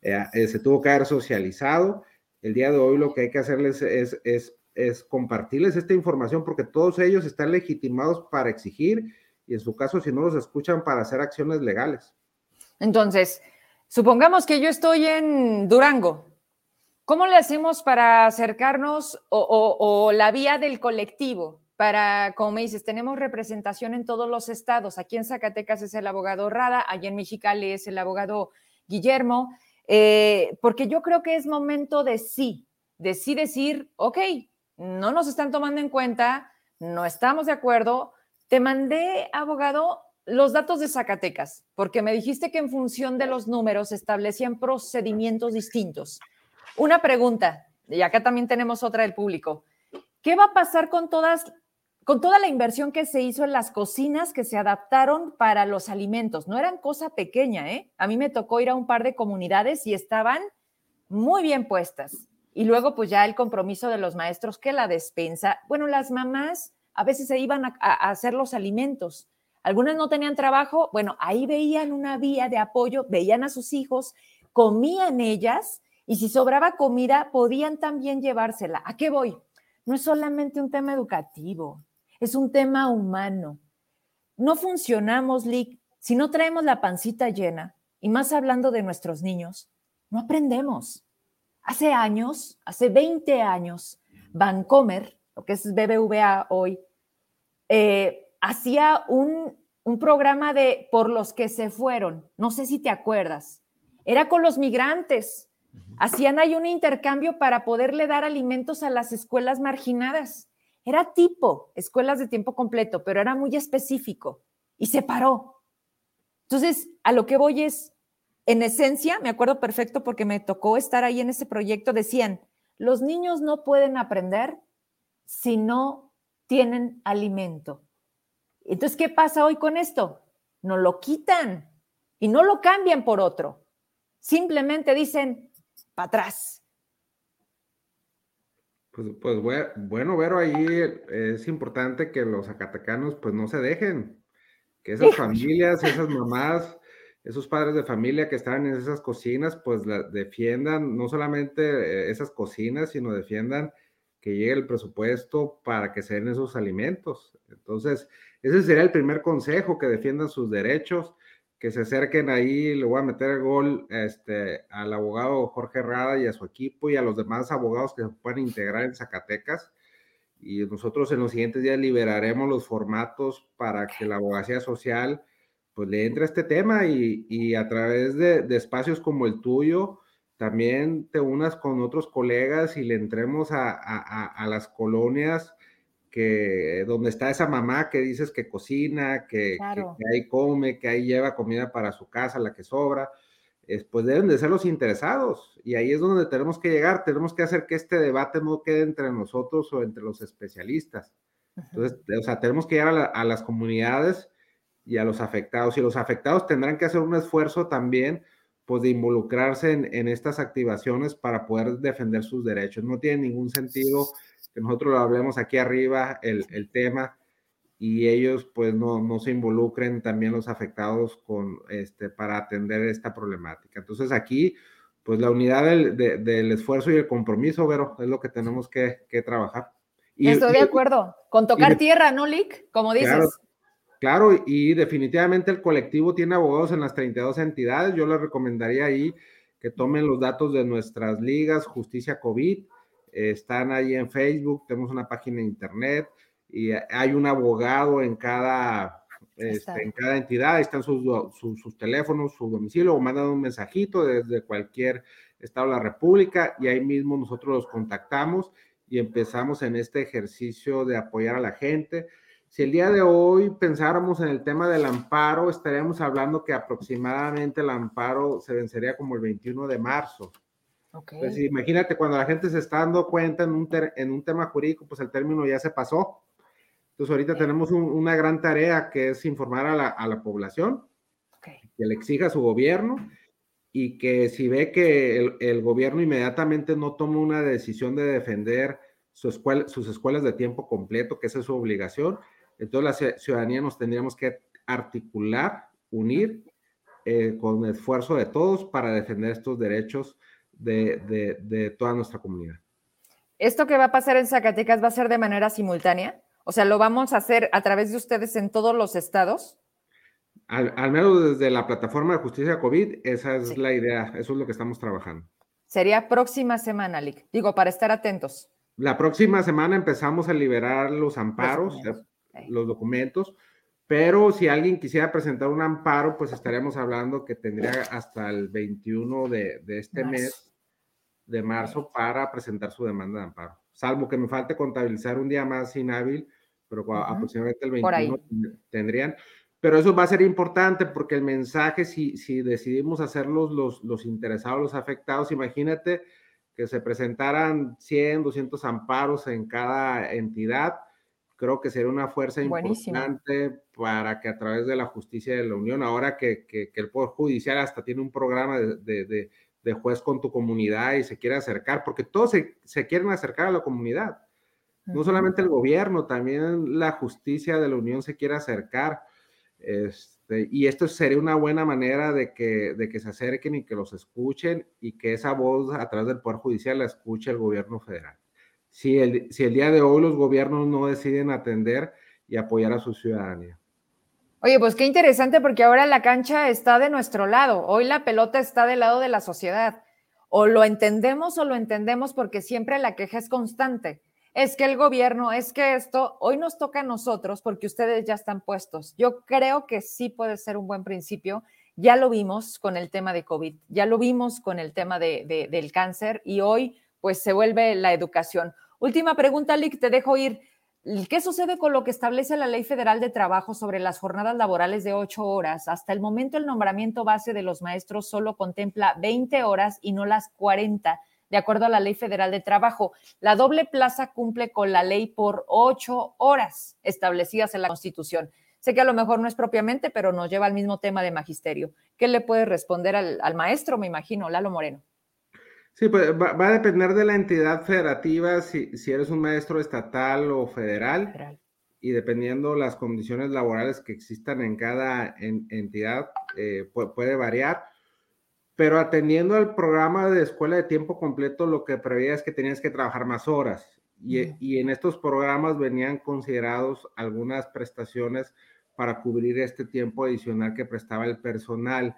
Speaker 2: eh, eh, se tuvo que haber socializado. El día de hoy lo que hay que hacerles es, es, es compartirles esta información porque todos ellos están legitimados para exigir y en su caso, si no los escuchan, para hacer acciones legales.
Speaker 1: Entonces, supongamos que yo estoy en Durango. ¿Cómo le hacemos para acercarnos o, la vía del colectivo? para, como me dices, tenemos representación en todos los estados. Aquí en Zacatecas es el abogado Rada, allá en Mexicali es el abogado Guillermo, eh, porque yo creo que es momento de sí, de sí decir, ok, no nos están tomando en cuenta, no estamos de acuerdo. Te mandé, abogado, los datos de Zacatecas, porque me dijiste que en función de los números establecían procedimientos distintos. Una pregunta, y acá también tenemos otra del público. ¿Qué va a pasar con todas con toda la inversión que se hizo en las cocinas que se adaptaron para los alimentos. No eran cosa pequeña, ¿eh? A mí me tocó ir a un par de comunidades y estaban muy bien puestas. Y luego, pues ya el compromiso de los maestros que la despensa. Bueno, las mamás a veces se iban a, a hacer los alimentos. Algunas no tenían trabajo. Bueno, ahí veían una vía de apoyo, veían a sus hijos, comían ellas y si sobraba comida, podían también llevársela. ¿A qué voy? No es solamente un tema educativo, es un tema humano. No funcionamos, Lick, si no traemos la pancita llena, y más hablando de nuestros niños, no aprendemos. Hace años, hace 20 años, Vancomer, lo que es BBVA hoy, eh, hacía un, un programa de por los que se fueron. No sé si te acuerdas. Era con los migrantes. Hacían ahí un intercambio para poderle dar alimentos a las escuelas marginadas. Era tipo escuelas de tiempo completo, pero era muy específico y se paró. Entonces, a lo que voy es, en esencia, me acuerdo perfecto porque me tocó estar ahí en ese proyecto, decían, los niños no pueden aprender si no tienen alimento. Entonces, ¿qué pasa hoy con esto? No lo quitan y no lo cambian por otro. Simplemente dicen, para atrás.
Speaker 2: Pues, pues bueno, Vero, ahí es importante que los zacatecanos pues no se dejen, que esas familias, esas mamás, esos padres de familia que están en esas cocinas, pues la, defiendan no solamente eh, esas cocinas, sino defiendan que llegue el presupuesto para que se den esos alimentos. Entonces, ese sería el primer consejo, que defiendan sus derechos que se acerquen ahí, le voy a meter el gol este, al abogado Jorge Rada y a su equipo y a los demás abogados que se puedan integrar en Zacatecas. Y nosotros en los siguientes días liberaremos los formatos para que la abogacía social pues le entre a este tema y, y a través de, de, espacios como el tuyo, también te unas con otros colegas y le entremos a, a, a las colonias que donde está esa mamá que dices que cocina, que, ahí come, que ahí lleva comida para su casa, la que sobra, pues deben de ser los interesados. Y ahí es donde tenemos que llegar, tenemos que hacer que este debate no quede entre nosotros o entre los especialistas. Entonces, o sea, tenemos que llegar a, las comunidades y a los afectados. Y los afectados tendrán que hacer un esfuerzo también, pues, de involucrarse en, en estas activaciones para poder defender sus derechos. No tiene ningún sentido que nosotros lo hablemos aquí arriba, el, el tema, y ellos pues no, no, se involucren también los afectados con, este, para atender esta problemática. Entonces aquí, pues la unidad del, del esfuerzo y el compromiso, Vero, es lo que tenemos que, que trabajar.
Speaker 1: Y, Estoy de acuerdo, con tocar tierra, ¿no, Lick? Como dices.
Speaker 2: Claro, claro, y definitivamente el colectivo tiene abogados en las 32 entidades. Yo les recomendaría ahí que tomen los datos de nuestras ligas, Justicia COVID, están ahí en Facebook, tenemos una página en internet y hay un abogado en cada, este, en cada entidad, están sus, sus, teléfonos, su domicilio, o mandan un mensajito desde cualquier estado de la República y ahí mismo nosotros los contactamos y empezamos en este ejercicio de apoyar a la gente. Si el día de hoy pensáramos en el tema del amparo, estaríamos hablando que aproximadamente el amparo se vencería como el 21 de marzo. Okay. Pues imagínate cuando la gente se está dando cuenta en un, en un tema jurídico, pues el término ya se pasó. Entonces ahorita tenemos una gran tarea que es informar a la, a la población, okay. que le exija a su gobierno y que si ve que el, el, gobierno inmediatamente no toma una decisión de defender su escuela, sus escuelas de tiempo completo, que esa es su obligación, entonces la ciudadanía nos tendríamos que articular, unir eh, con el esfuerzo de todos para defender estos derechos de, de, de, toda nuestra comunidad.
Speaker 1: ¿Esto que va a pasar en Zacatecas va a ser de manera simultánea? O sea, ¿lo vamos a hacer a través de ustedes en todos los estados?
Speaker 2: Al, al menos desde la plataforma de justicia COVID, esa es sí. la idea, eso es lo que estamos trabajando.
Speaker 1: Sería próxima semana, Lick. Digo, para estar atentos.
Speaker 2: La próxima semana empezamos a liberar los amparos, los, los documentos, pero si alguien quisiera presentar un amparo, pues estaríamos hablando que tendría hasta el 21 de, de este marzo. mes de marzo para presentar su demanda de amparo. Salvo que me falte contabilizar un día más inhábil, pero uh -huh. aproximadamente el 21 tendrían. Pero eso va a ser importante porque el mensaje, si, si decidimos hacerlos los, los interesados, los afectados, imagínate que se presentaran 100, 200 amparos en cada entidad, creo que sería una fuerza Buenísimo. importante para que a través de la justicia de la Unión, ahora que, que, que el Poder Judicial hasta tiene un programa de, de, de, de, juez con tu comunidad y se quiere acercar, porque todos se, se quieren acercar a la comunidad, no solamente el gobierno, también la justicia de la Unión se quiere acercar. Este, y esto sería una buena manera de que, de que se acerquen y que los escuchen y que esa voz a través del Poder Judicial la escuche el gobierno federal si el, si el día de hoy los gobiernos no deciden atender y apoyar a su ciudadanía.
Speaker 1: Oye, pues qué interesante porque ahora la cancha está de nuestro lado, hoy la pelota está del lado de la sociedad. O lo entendemos o lo entendemos porque siempre la queja es constante. Es que el gobierno, es que esto, hoy nos toca a nosotros porque ustedes ya están puestos. Yo creo que sí puede ser un buen principio. Ya lo vimos con el tema de COVID, ya lo vimos con el tema de, de, del cáncer y hoy pues se vuelve la educación. Última pregunta, Lick, te dejo ir. ¿Qué sucede con lo que establece la Ley Federal de Trabajo sobre las jornadas laborales de ocho horas? Hasta el momento el nombramiento base de los maestros solo contempla 20 horas y no las 40, de acuerdo a la Ley Federal de Trabajo. La doble plaza cumple con la ley por ocho horas establecidas en la Constitución. Sé que a lo mejor no es propiamente, pero nos lleva al mismo tema de magisterio. ¿Qué le puede responder al, al maestro, me imagino, Lalo Moreno?
Speaker 2: Sí, pues va, va, a depender de la entidad federativa, si, si eres un maestro estatal o federal, federal, y dependiendo las condiciones laborales que existan en cada en, entidad, eh, puede, puede, variar. Pero atendiendo al programa de escuela de tiempo completo, lo que preveía es que tenías que trabajar más horas. Y, y en estos programas venían considerados algunas prestaciones para cubrir este tiempo adicional que prestaba el personal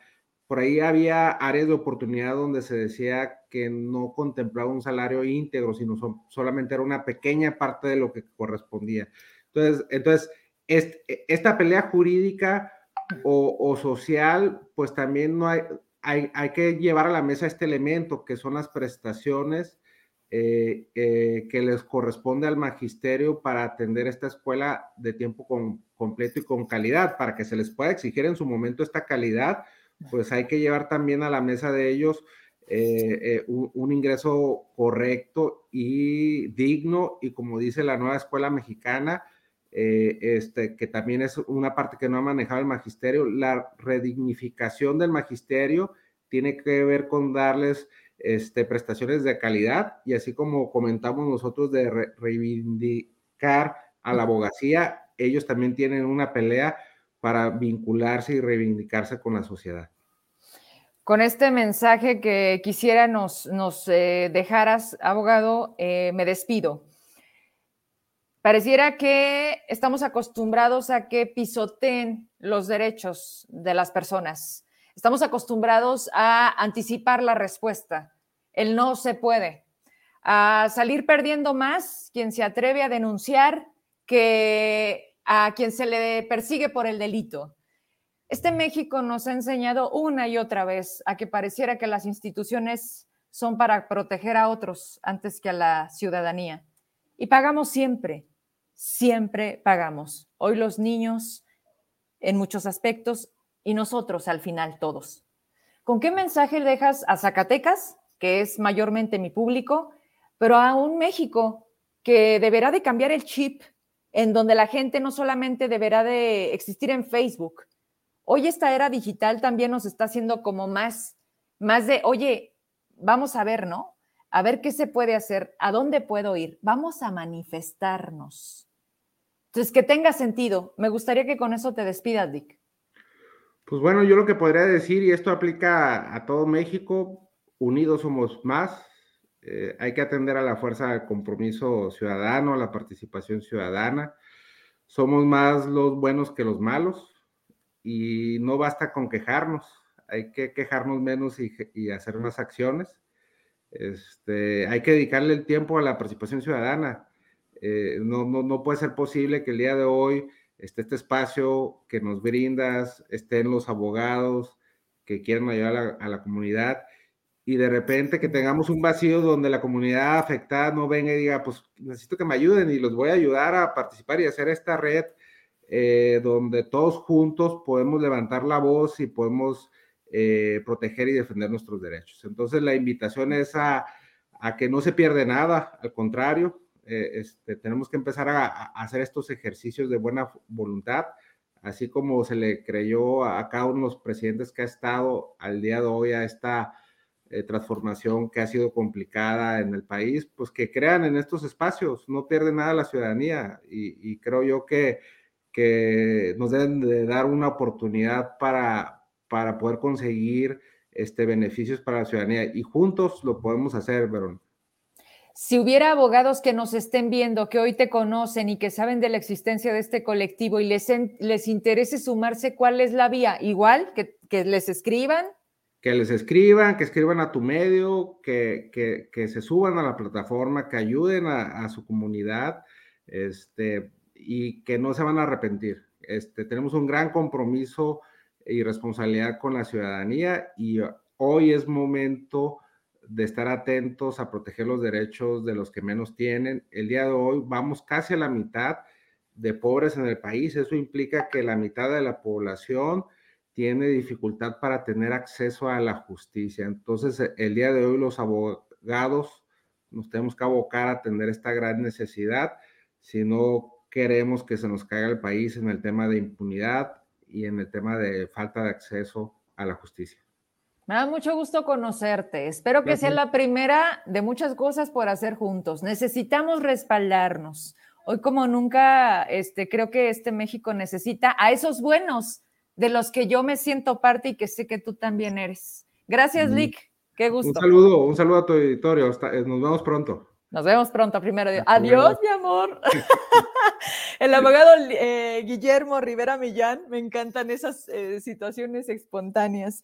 Speaker 2: por ahí había áreas de oportunidad donde se decía que no contemplaba un salario íntegro, sino so, solamente era una pequeña parte de lo que correspondía. Entonces, entonces este, esta pelea jurídica o, social, pues también no hay, hay, hay, que llevar a la mesa este elemento, que son las prestaciones eh, eh, que les corresponde al magisterio para atender esta escuela de tiempo completo y con calidad, para que se les pueda exigir en su momento esta calidad pues hay que llevar también a la mesa de ellos eh, eh, un, un, ingreso correcto y digno y como dice la nueva escuela mexicana, eh, este, que también es una parte que no ha manejado el magisterio, la redignificación del magisterio tiene que ver con darles este, prestaciones de calidad y así como comentamos nosotros de re reivindicar a la abogacía, ellos también tienen una pelea para vincularse y reivindicarse con la sociedad.
Speaker 1: Con este mensaje que quisiera nos, eh, dejaras, abogado, eh, me despido. Pareciera que estamos acostumbrados a que pisoteen los derechos de las personas. Estamos acostumbrados a anticipar la respuesta. El no se puede. A salir perdiendo más quien se atreve a denunciar que a quien se le persigue por el delito. Este México nos ha enseñado una y otra vez a que pareciera que las instituciones son para proteger a otros antes que a la ciudadanía. Y pagamos siempre, siempre pagamos. Hoy los niños en muchos aspectos y nosotros al final todos. ¿Con qué mensaje dejas a Zacatecas, que es mayormente mi público, pero a un México que deberá de cambiar el chip, en donde la gente no solamente deberá de existir en Facebook. Hoy esta era digital también nos está haciendo como más, más de, oye, vamos a ver, ¿no? A ver qué se puede hacer, a dónde puedo ir. Vamos a manifestarnos. Entonces, que tenga sentido. Me gustaría que con eso te despidas, Dick.
Speaker 2: Pues bueno, yo lo que podría decir, y esto aplica a todo México, unidos somos más, eh, hay que atender a la fuerza del compromiso ciudadano, a la participación ciudadana. Somos más los buenos que los malos y no basta con quejarnos, hay que quejarnos menos y, hacer más acciones. Este, hay que dedicarle el tiempo a la participación ciudadana. Eh, no, no, no, puede ser posible que el día de hoy esté este espacio que nos brindas, estén los abogados que quieren ayudar a la comunidad y de repente que tengamos un vacío donde la comunidad afectada no venga y diga, pues necesito que me ayuden y los voy a ayudar a participar y hacer esta red eh, donde todos juntos podemos levantar la voz y podemos eh, proteger y defender nuestros derechos. Entonces la invitación es a, a que no se pierde nada, al contrario, eh, este, tenemos que empezar a, a, hacer estos ejercicios de buena voluntad, así como se le creyó a cada uno de los presidentes que ha estado al día de hoy a esta eh, transformación que ha sido complicada en el país, pues que crean en estos espacios, no pierde nada la ciudadanía y, creo yo que, que nos deben de dar una oportunidad para, para poder conseguir este, beneficios para la ciudadanía y juntos lo podemos hacer, Verón.
Speaker 1: Si hubiera abogados que nos estén viendo, que hoy te conocen y que saben de la existencia de este colectivo y les, les interese sumarse, ¿cuál es la vía? Igual, que, que les escriban,
Speaker 2: que les escriban, que escriban a tu medio, que, que, se suban a la plataforma, que ayuden a, su comunidad, este, y que no se van a arrepentir. Este, tenemos un gran compromiso y responsabilidad con la ciudadanía y hoy es momento de estar atentos a proteger los derechos de los que menos tienen. El día de hoy vamos casi a la mitad de pobres en el país. Eso implica que la mitad de la población tiene dificultad para tener acceso a la justicia. Entonces, el día de hoy los abogados nos tenemos que abocar a atender esta gran necesidad si no queremos que se nos caiga el país en el tema de impunidad y en el tema de falta de acceso a la justicia.
Speaker 1: Me da mucho gusto conocerte. Espero que sea la primera de muchas cosas por hacer juntos. Necesitamos respaldarnos. Hoy como nunca, este, creo que este México necesita a esos buenos de los que yo me siento parte y que sé que tú también eres. Gracias, Lick. Qué gusto.
Speaker 2: Un saludo, un saludo a tu editorio. Eh, nos vemos pronto.
Speaker 1: Nos vemos pronto, primero. Adiós, mi amor. El abogado eh, Guillermo Rivera Millán, me encantan esas eh, situaciones espontáneas.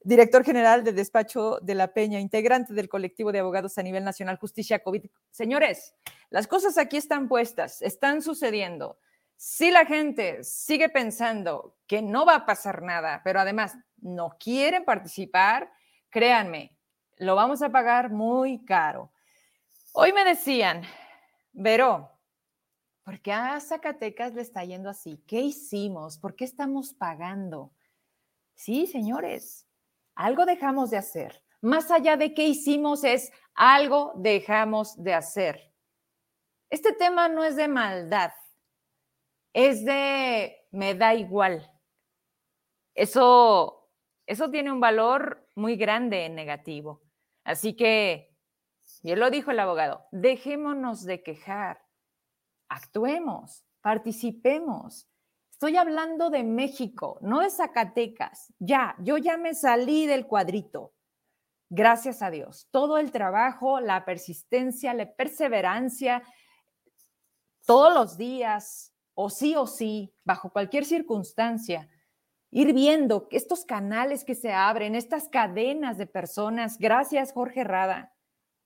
Speaker 1: Director general del despacho de la Peña, integrante del colectivo de abogados a nivel nacional Justicia COVID. Señores, las cosas aquí están puestas, están sucediendo. Si la gente sigue pensando que no va a pasar nada, pero además no quieren participar, créanme, lo vamos a pagar muy caro. Hoy me decían, Vero, ¿por qué a Zacatecas le está yendo así? ¿Qué hicimos? ¿Por qué estamos pagando? Sí, señores, algo dejamos de hacer. Más allá de qué hicimos es algo dejamos de hacer. Este tema no es de maldad es de me da igual. Eso, eso tiene un valor muy grande en negativo. Así que, y lo dijo el abogado, dejémonos de quejar, actuemos, participemos. Estoy hablando de México, no de Zacatecas. Ya, yo ya me salí del cuadrito. Gracias a Dios. Todo el trabajo, la persistencia, la perseverancia, todos los días, o sí o sí, bajo cualquier circunstancia, ir viendo estos canales que se abren, estas cadenas de personas. Gracias, Jorge Rada.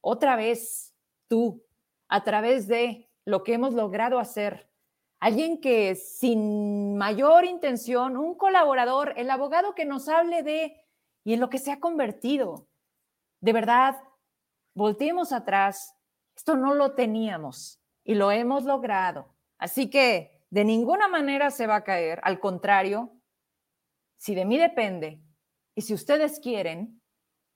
Speaker 1: Otra vez, tú, a través de lo que hemos logrado hacer. Alguien que sin mayor intención, un colaborador, el abogado que nos hable de y en lo que se ha convertido. De verdad, volteemos atrás. Esto no lo teníamos. y lo hemos logrado. Así que de ninguna manera se va a caer, al contrario, si de mí depende y si ustedes quieren,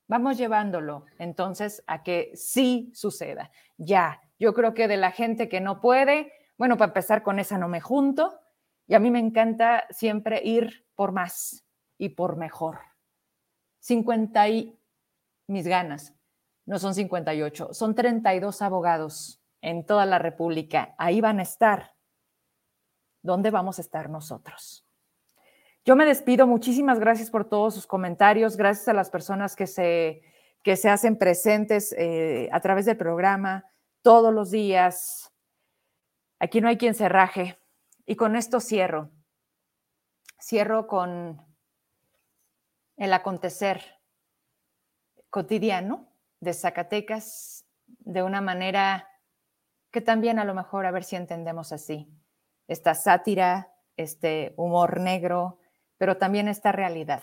Speaker 1: vamos llevándolo entonces a que sí suceda. Ya, yo creo que de la gente que no puede, bueno, para empezar con esa no me junto y a mí me encanta siempre ir por más y por mejor. 50 y mis ganas, no son 58, son 32 abogados en toda la República. Ahí van a estar. ¿Dónde vamos a estar nosotros? Yo me despido. Muchísimas gracias por todos sus comentarios. Gracias a las personas que se, que se hacen presentes eh, a través del programa todos los días. Aquí no hay quien se raje. Y con esto cierro. Cierro con el acontecer cotidiano de Zacatecas de una manera que también a lo mejor a ver si entendemos así. Esta sátira, este humor negro, pero también esta realidad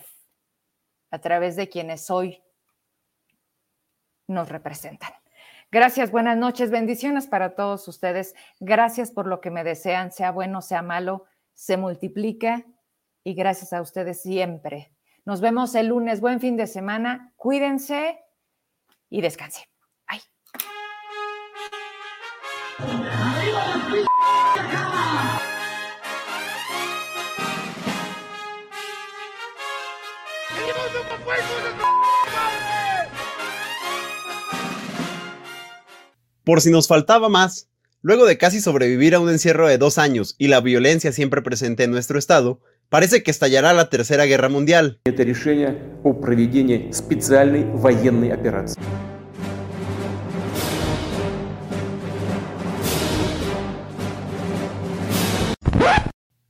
Speaker 1: a través de quienes hoy nos representan. Gracias, buenas noches, bendiciones para todos ustedes. Gracias por lo que me desean, sea bueno, sea malo, se multiplica y gracias a ustedes siempre. Nos vemos el lunes, buen fin de semana, cuídense y descansen. Bye.
Speaker 3: Por si nos faltaba más, luego de casi sobrevivir a un encierro de dos años y la violencia siempre presente en nuestro estado, parece que estallará la Tercera Guerra Mundial.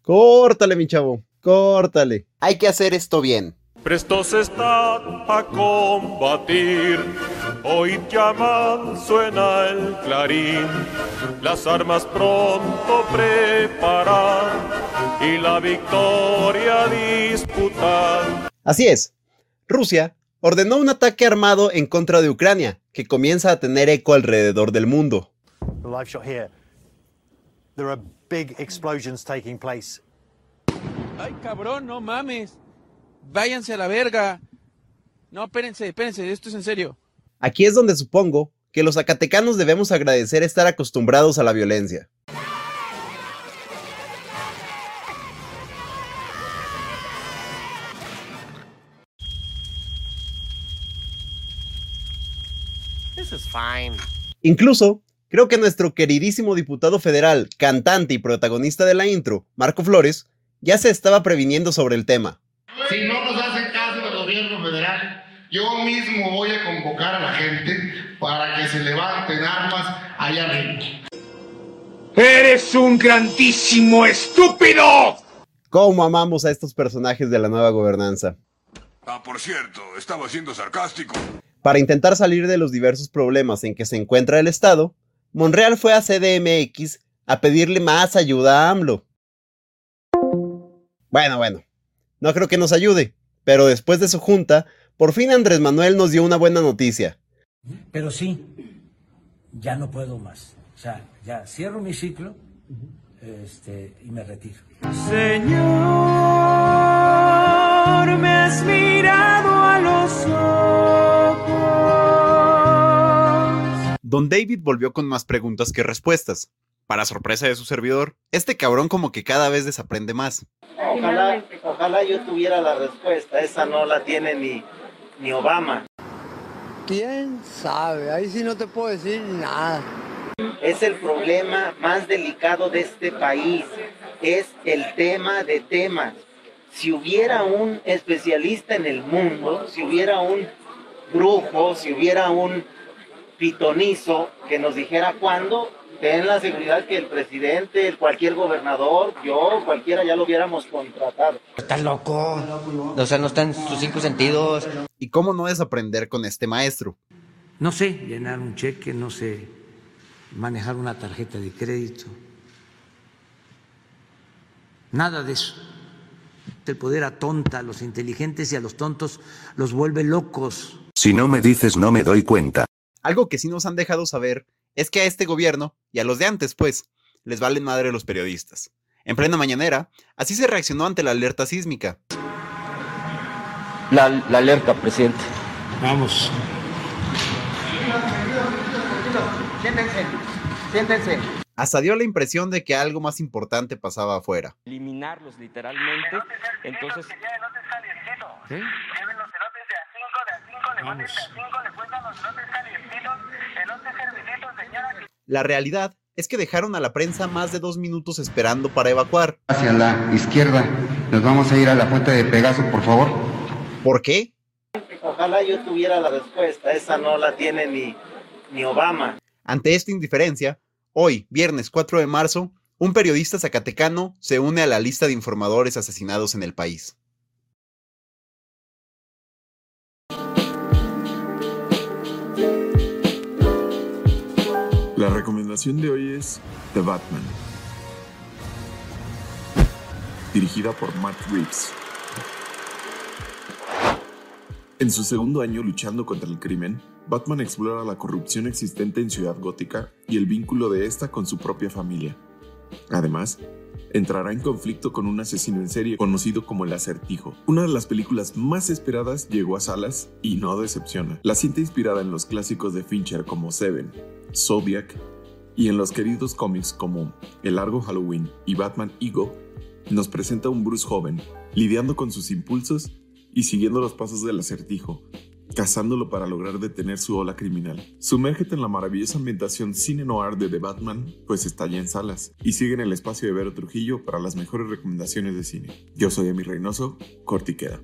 Speaker 3: Córtale, mi chavo, córtale. Hay que hacer esto bien.
Speaker 4: Prestos están a combatir. Hoy llaman, suena el clarín. Las armas pronto preparar y la victoria disputar.
Speaker 3: Así es. Rusia ordenó un ataque armado en contra de Ucrania, que comienza a tener eco alrededor del mundo.
Speaker 5: Live shot here. There are big explosions taking place.
Speaker 6: Ay, cabrón, no mames váyanse a la verga. No, espérense, espérense, esto es en serio.
Speaker 3: Aquí es donde supongo que los zacatecanos debemos agradecer estar acostumbrados a la violencia. Incluso, creo que nuestro queridísimo diputado federal, cantante y protagonista de la intro, Marco Flores, ya se estaba previniendo sobre el tema
Speaker 7: no nos hace caso el gobierno federal, yo mismo voy a convocar a la gente para que se levanten armas allá arriba.
Speaker 8: ¡Eres un grandísimo estúpido!
Speaker 3: ¿Cómo amamos a estos personajes de la nueva gobernanza?
Speaker 9: Ah, por cierto, estaba siendo sarcástico.
Speaker 3: Para intentar salir de los diversos problemas en que se encuentra el Estado, Monreal fue a CDMX a pedirle más ayuda a AMLO. Bueno, bueno, no creo que nos ayude, pero después de su junta, por fin Andrés Manuel nos dio una buena noticia.
Speaker 10: Pero sí, ya no puedo más. O sea, ya cierro mi ciclo este, y me retiro.
Speaker 11: Señor, me has mirado a los ojos.
Speaker 3: Don David volvió con más preguntas que respuestas. Para sorpresa de su servidor, este cabrón como que cada vez desaprende más.
Speaker 12: Ojalá, ojalá yo tuviera la respuesta, esa no la tiene ni, ni Obama.
Speaker 13: ¿Quién sabe? Ahí sí no te puedo decir nada.
Speaker 12: Es el problema más delicado de este país, es el tema de temas. Si hubiera un especialista en el mundo, si hubiera un brujo, si hubiera un pitonizo que nos dijera cuándo, ten la seguridad que el presidente, cualquier gobernador, yo, cualquiera ya lo hubiéramos contratado.
Speaker 14: Estás loco. O sea, no está en sus cinco sentidos.
Speaker 3: ¿Y cómo no desaprender con este maestro?
Speaker 10: No sé llenar un cheque, no sé manejar una tarjeta de crédito. Nada de eso. El poder atonta a los inteligentes y a los tontos los vuelve locos.
Speaker 15: Si no me dices no me doy cuenta.
Speaker 3: Algo que sí nos han dejado saber es que a este gobierno, y a los de antes, pues, les valen madre los periodistas. En plena mañanera, así se reaccionó ante la alerta sísmica.
Speaker 14: La, la alerta, presidente.
Speaker 8: Vamos.
Speaker 14: Siéntense, siéntense.
Speaker 3: Hasta dio la impresión de que algo más importante pasaba afuera.
Speaker 15: Eliminarlos literalmente. Entonces.
Speaker 8: ¿Sí? Vamos.
Speaker 3: La realidad es que dejaron a la prensa más de dos minutos esperando para evacuar.
Speaker 16: Hacia la izquierda. Nos vamos a ir a la fuente de Pegaso, por favor.
Speaker 3: ¿Por qué?
Speaker 12: Ojalá yo tuviera la respuesta, esa no la tiene ni, ni Obama.
Speaker 3: Ante esta indiferencia, hoy, viernes 4 de marzo, un periodista zacatecano se une a la lista de informadores asesinados en el país.
Speaker 17: Recomendación de hoy es The Batman, dirigida por Matt Reeves. En su segundo año luchando contra el crimen, Batman explora la corrupción existente en Ciudad Gótica y el vínculo de esta con su propia familia. Además, entrará en conflicto con un asesino en serie conocido como el Acertijo. Una de las películas más esperadas llegó a salas y no decepciona. La cinta inspirada en los clásicos de Fincher como Seven, Zodiac y en los queridos cómics como El Largo Halloween y Batman Ego, nos presenta un Bruce joven, lidiando con sus impulsos y siguiendo los pasos del acertijo, cazándolo para lograr detener su ola criminal. Sumérgete en la maravillosa ambientación cine noir de The Batman, pues está en salas, y sigue en el espacio de Vero Trujillo para las mejores recomendaciones de cine. Yo soy Emi Reynoso, Cortiqueda.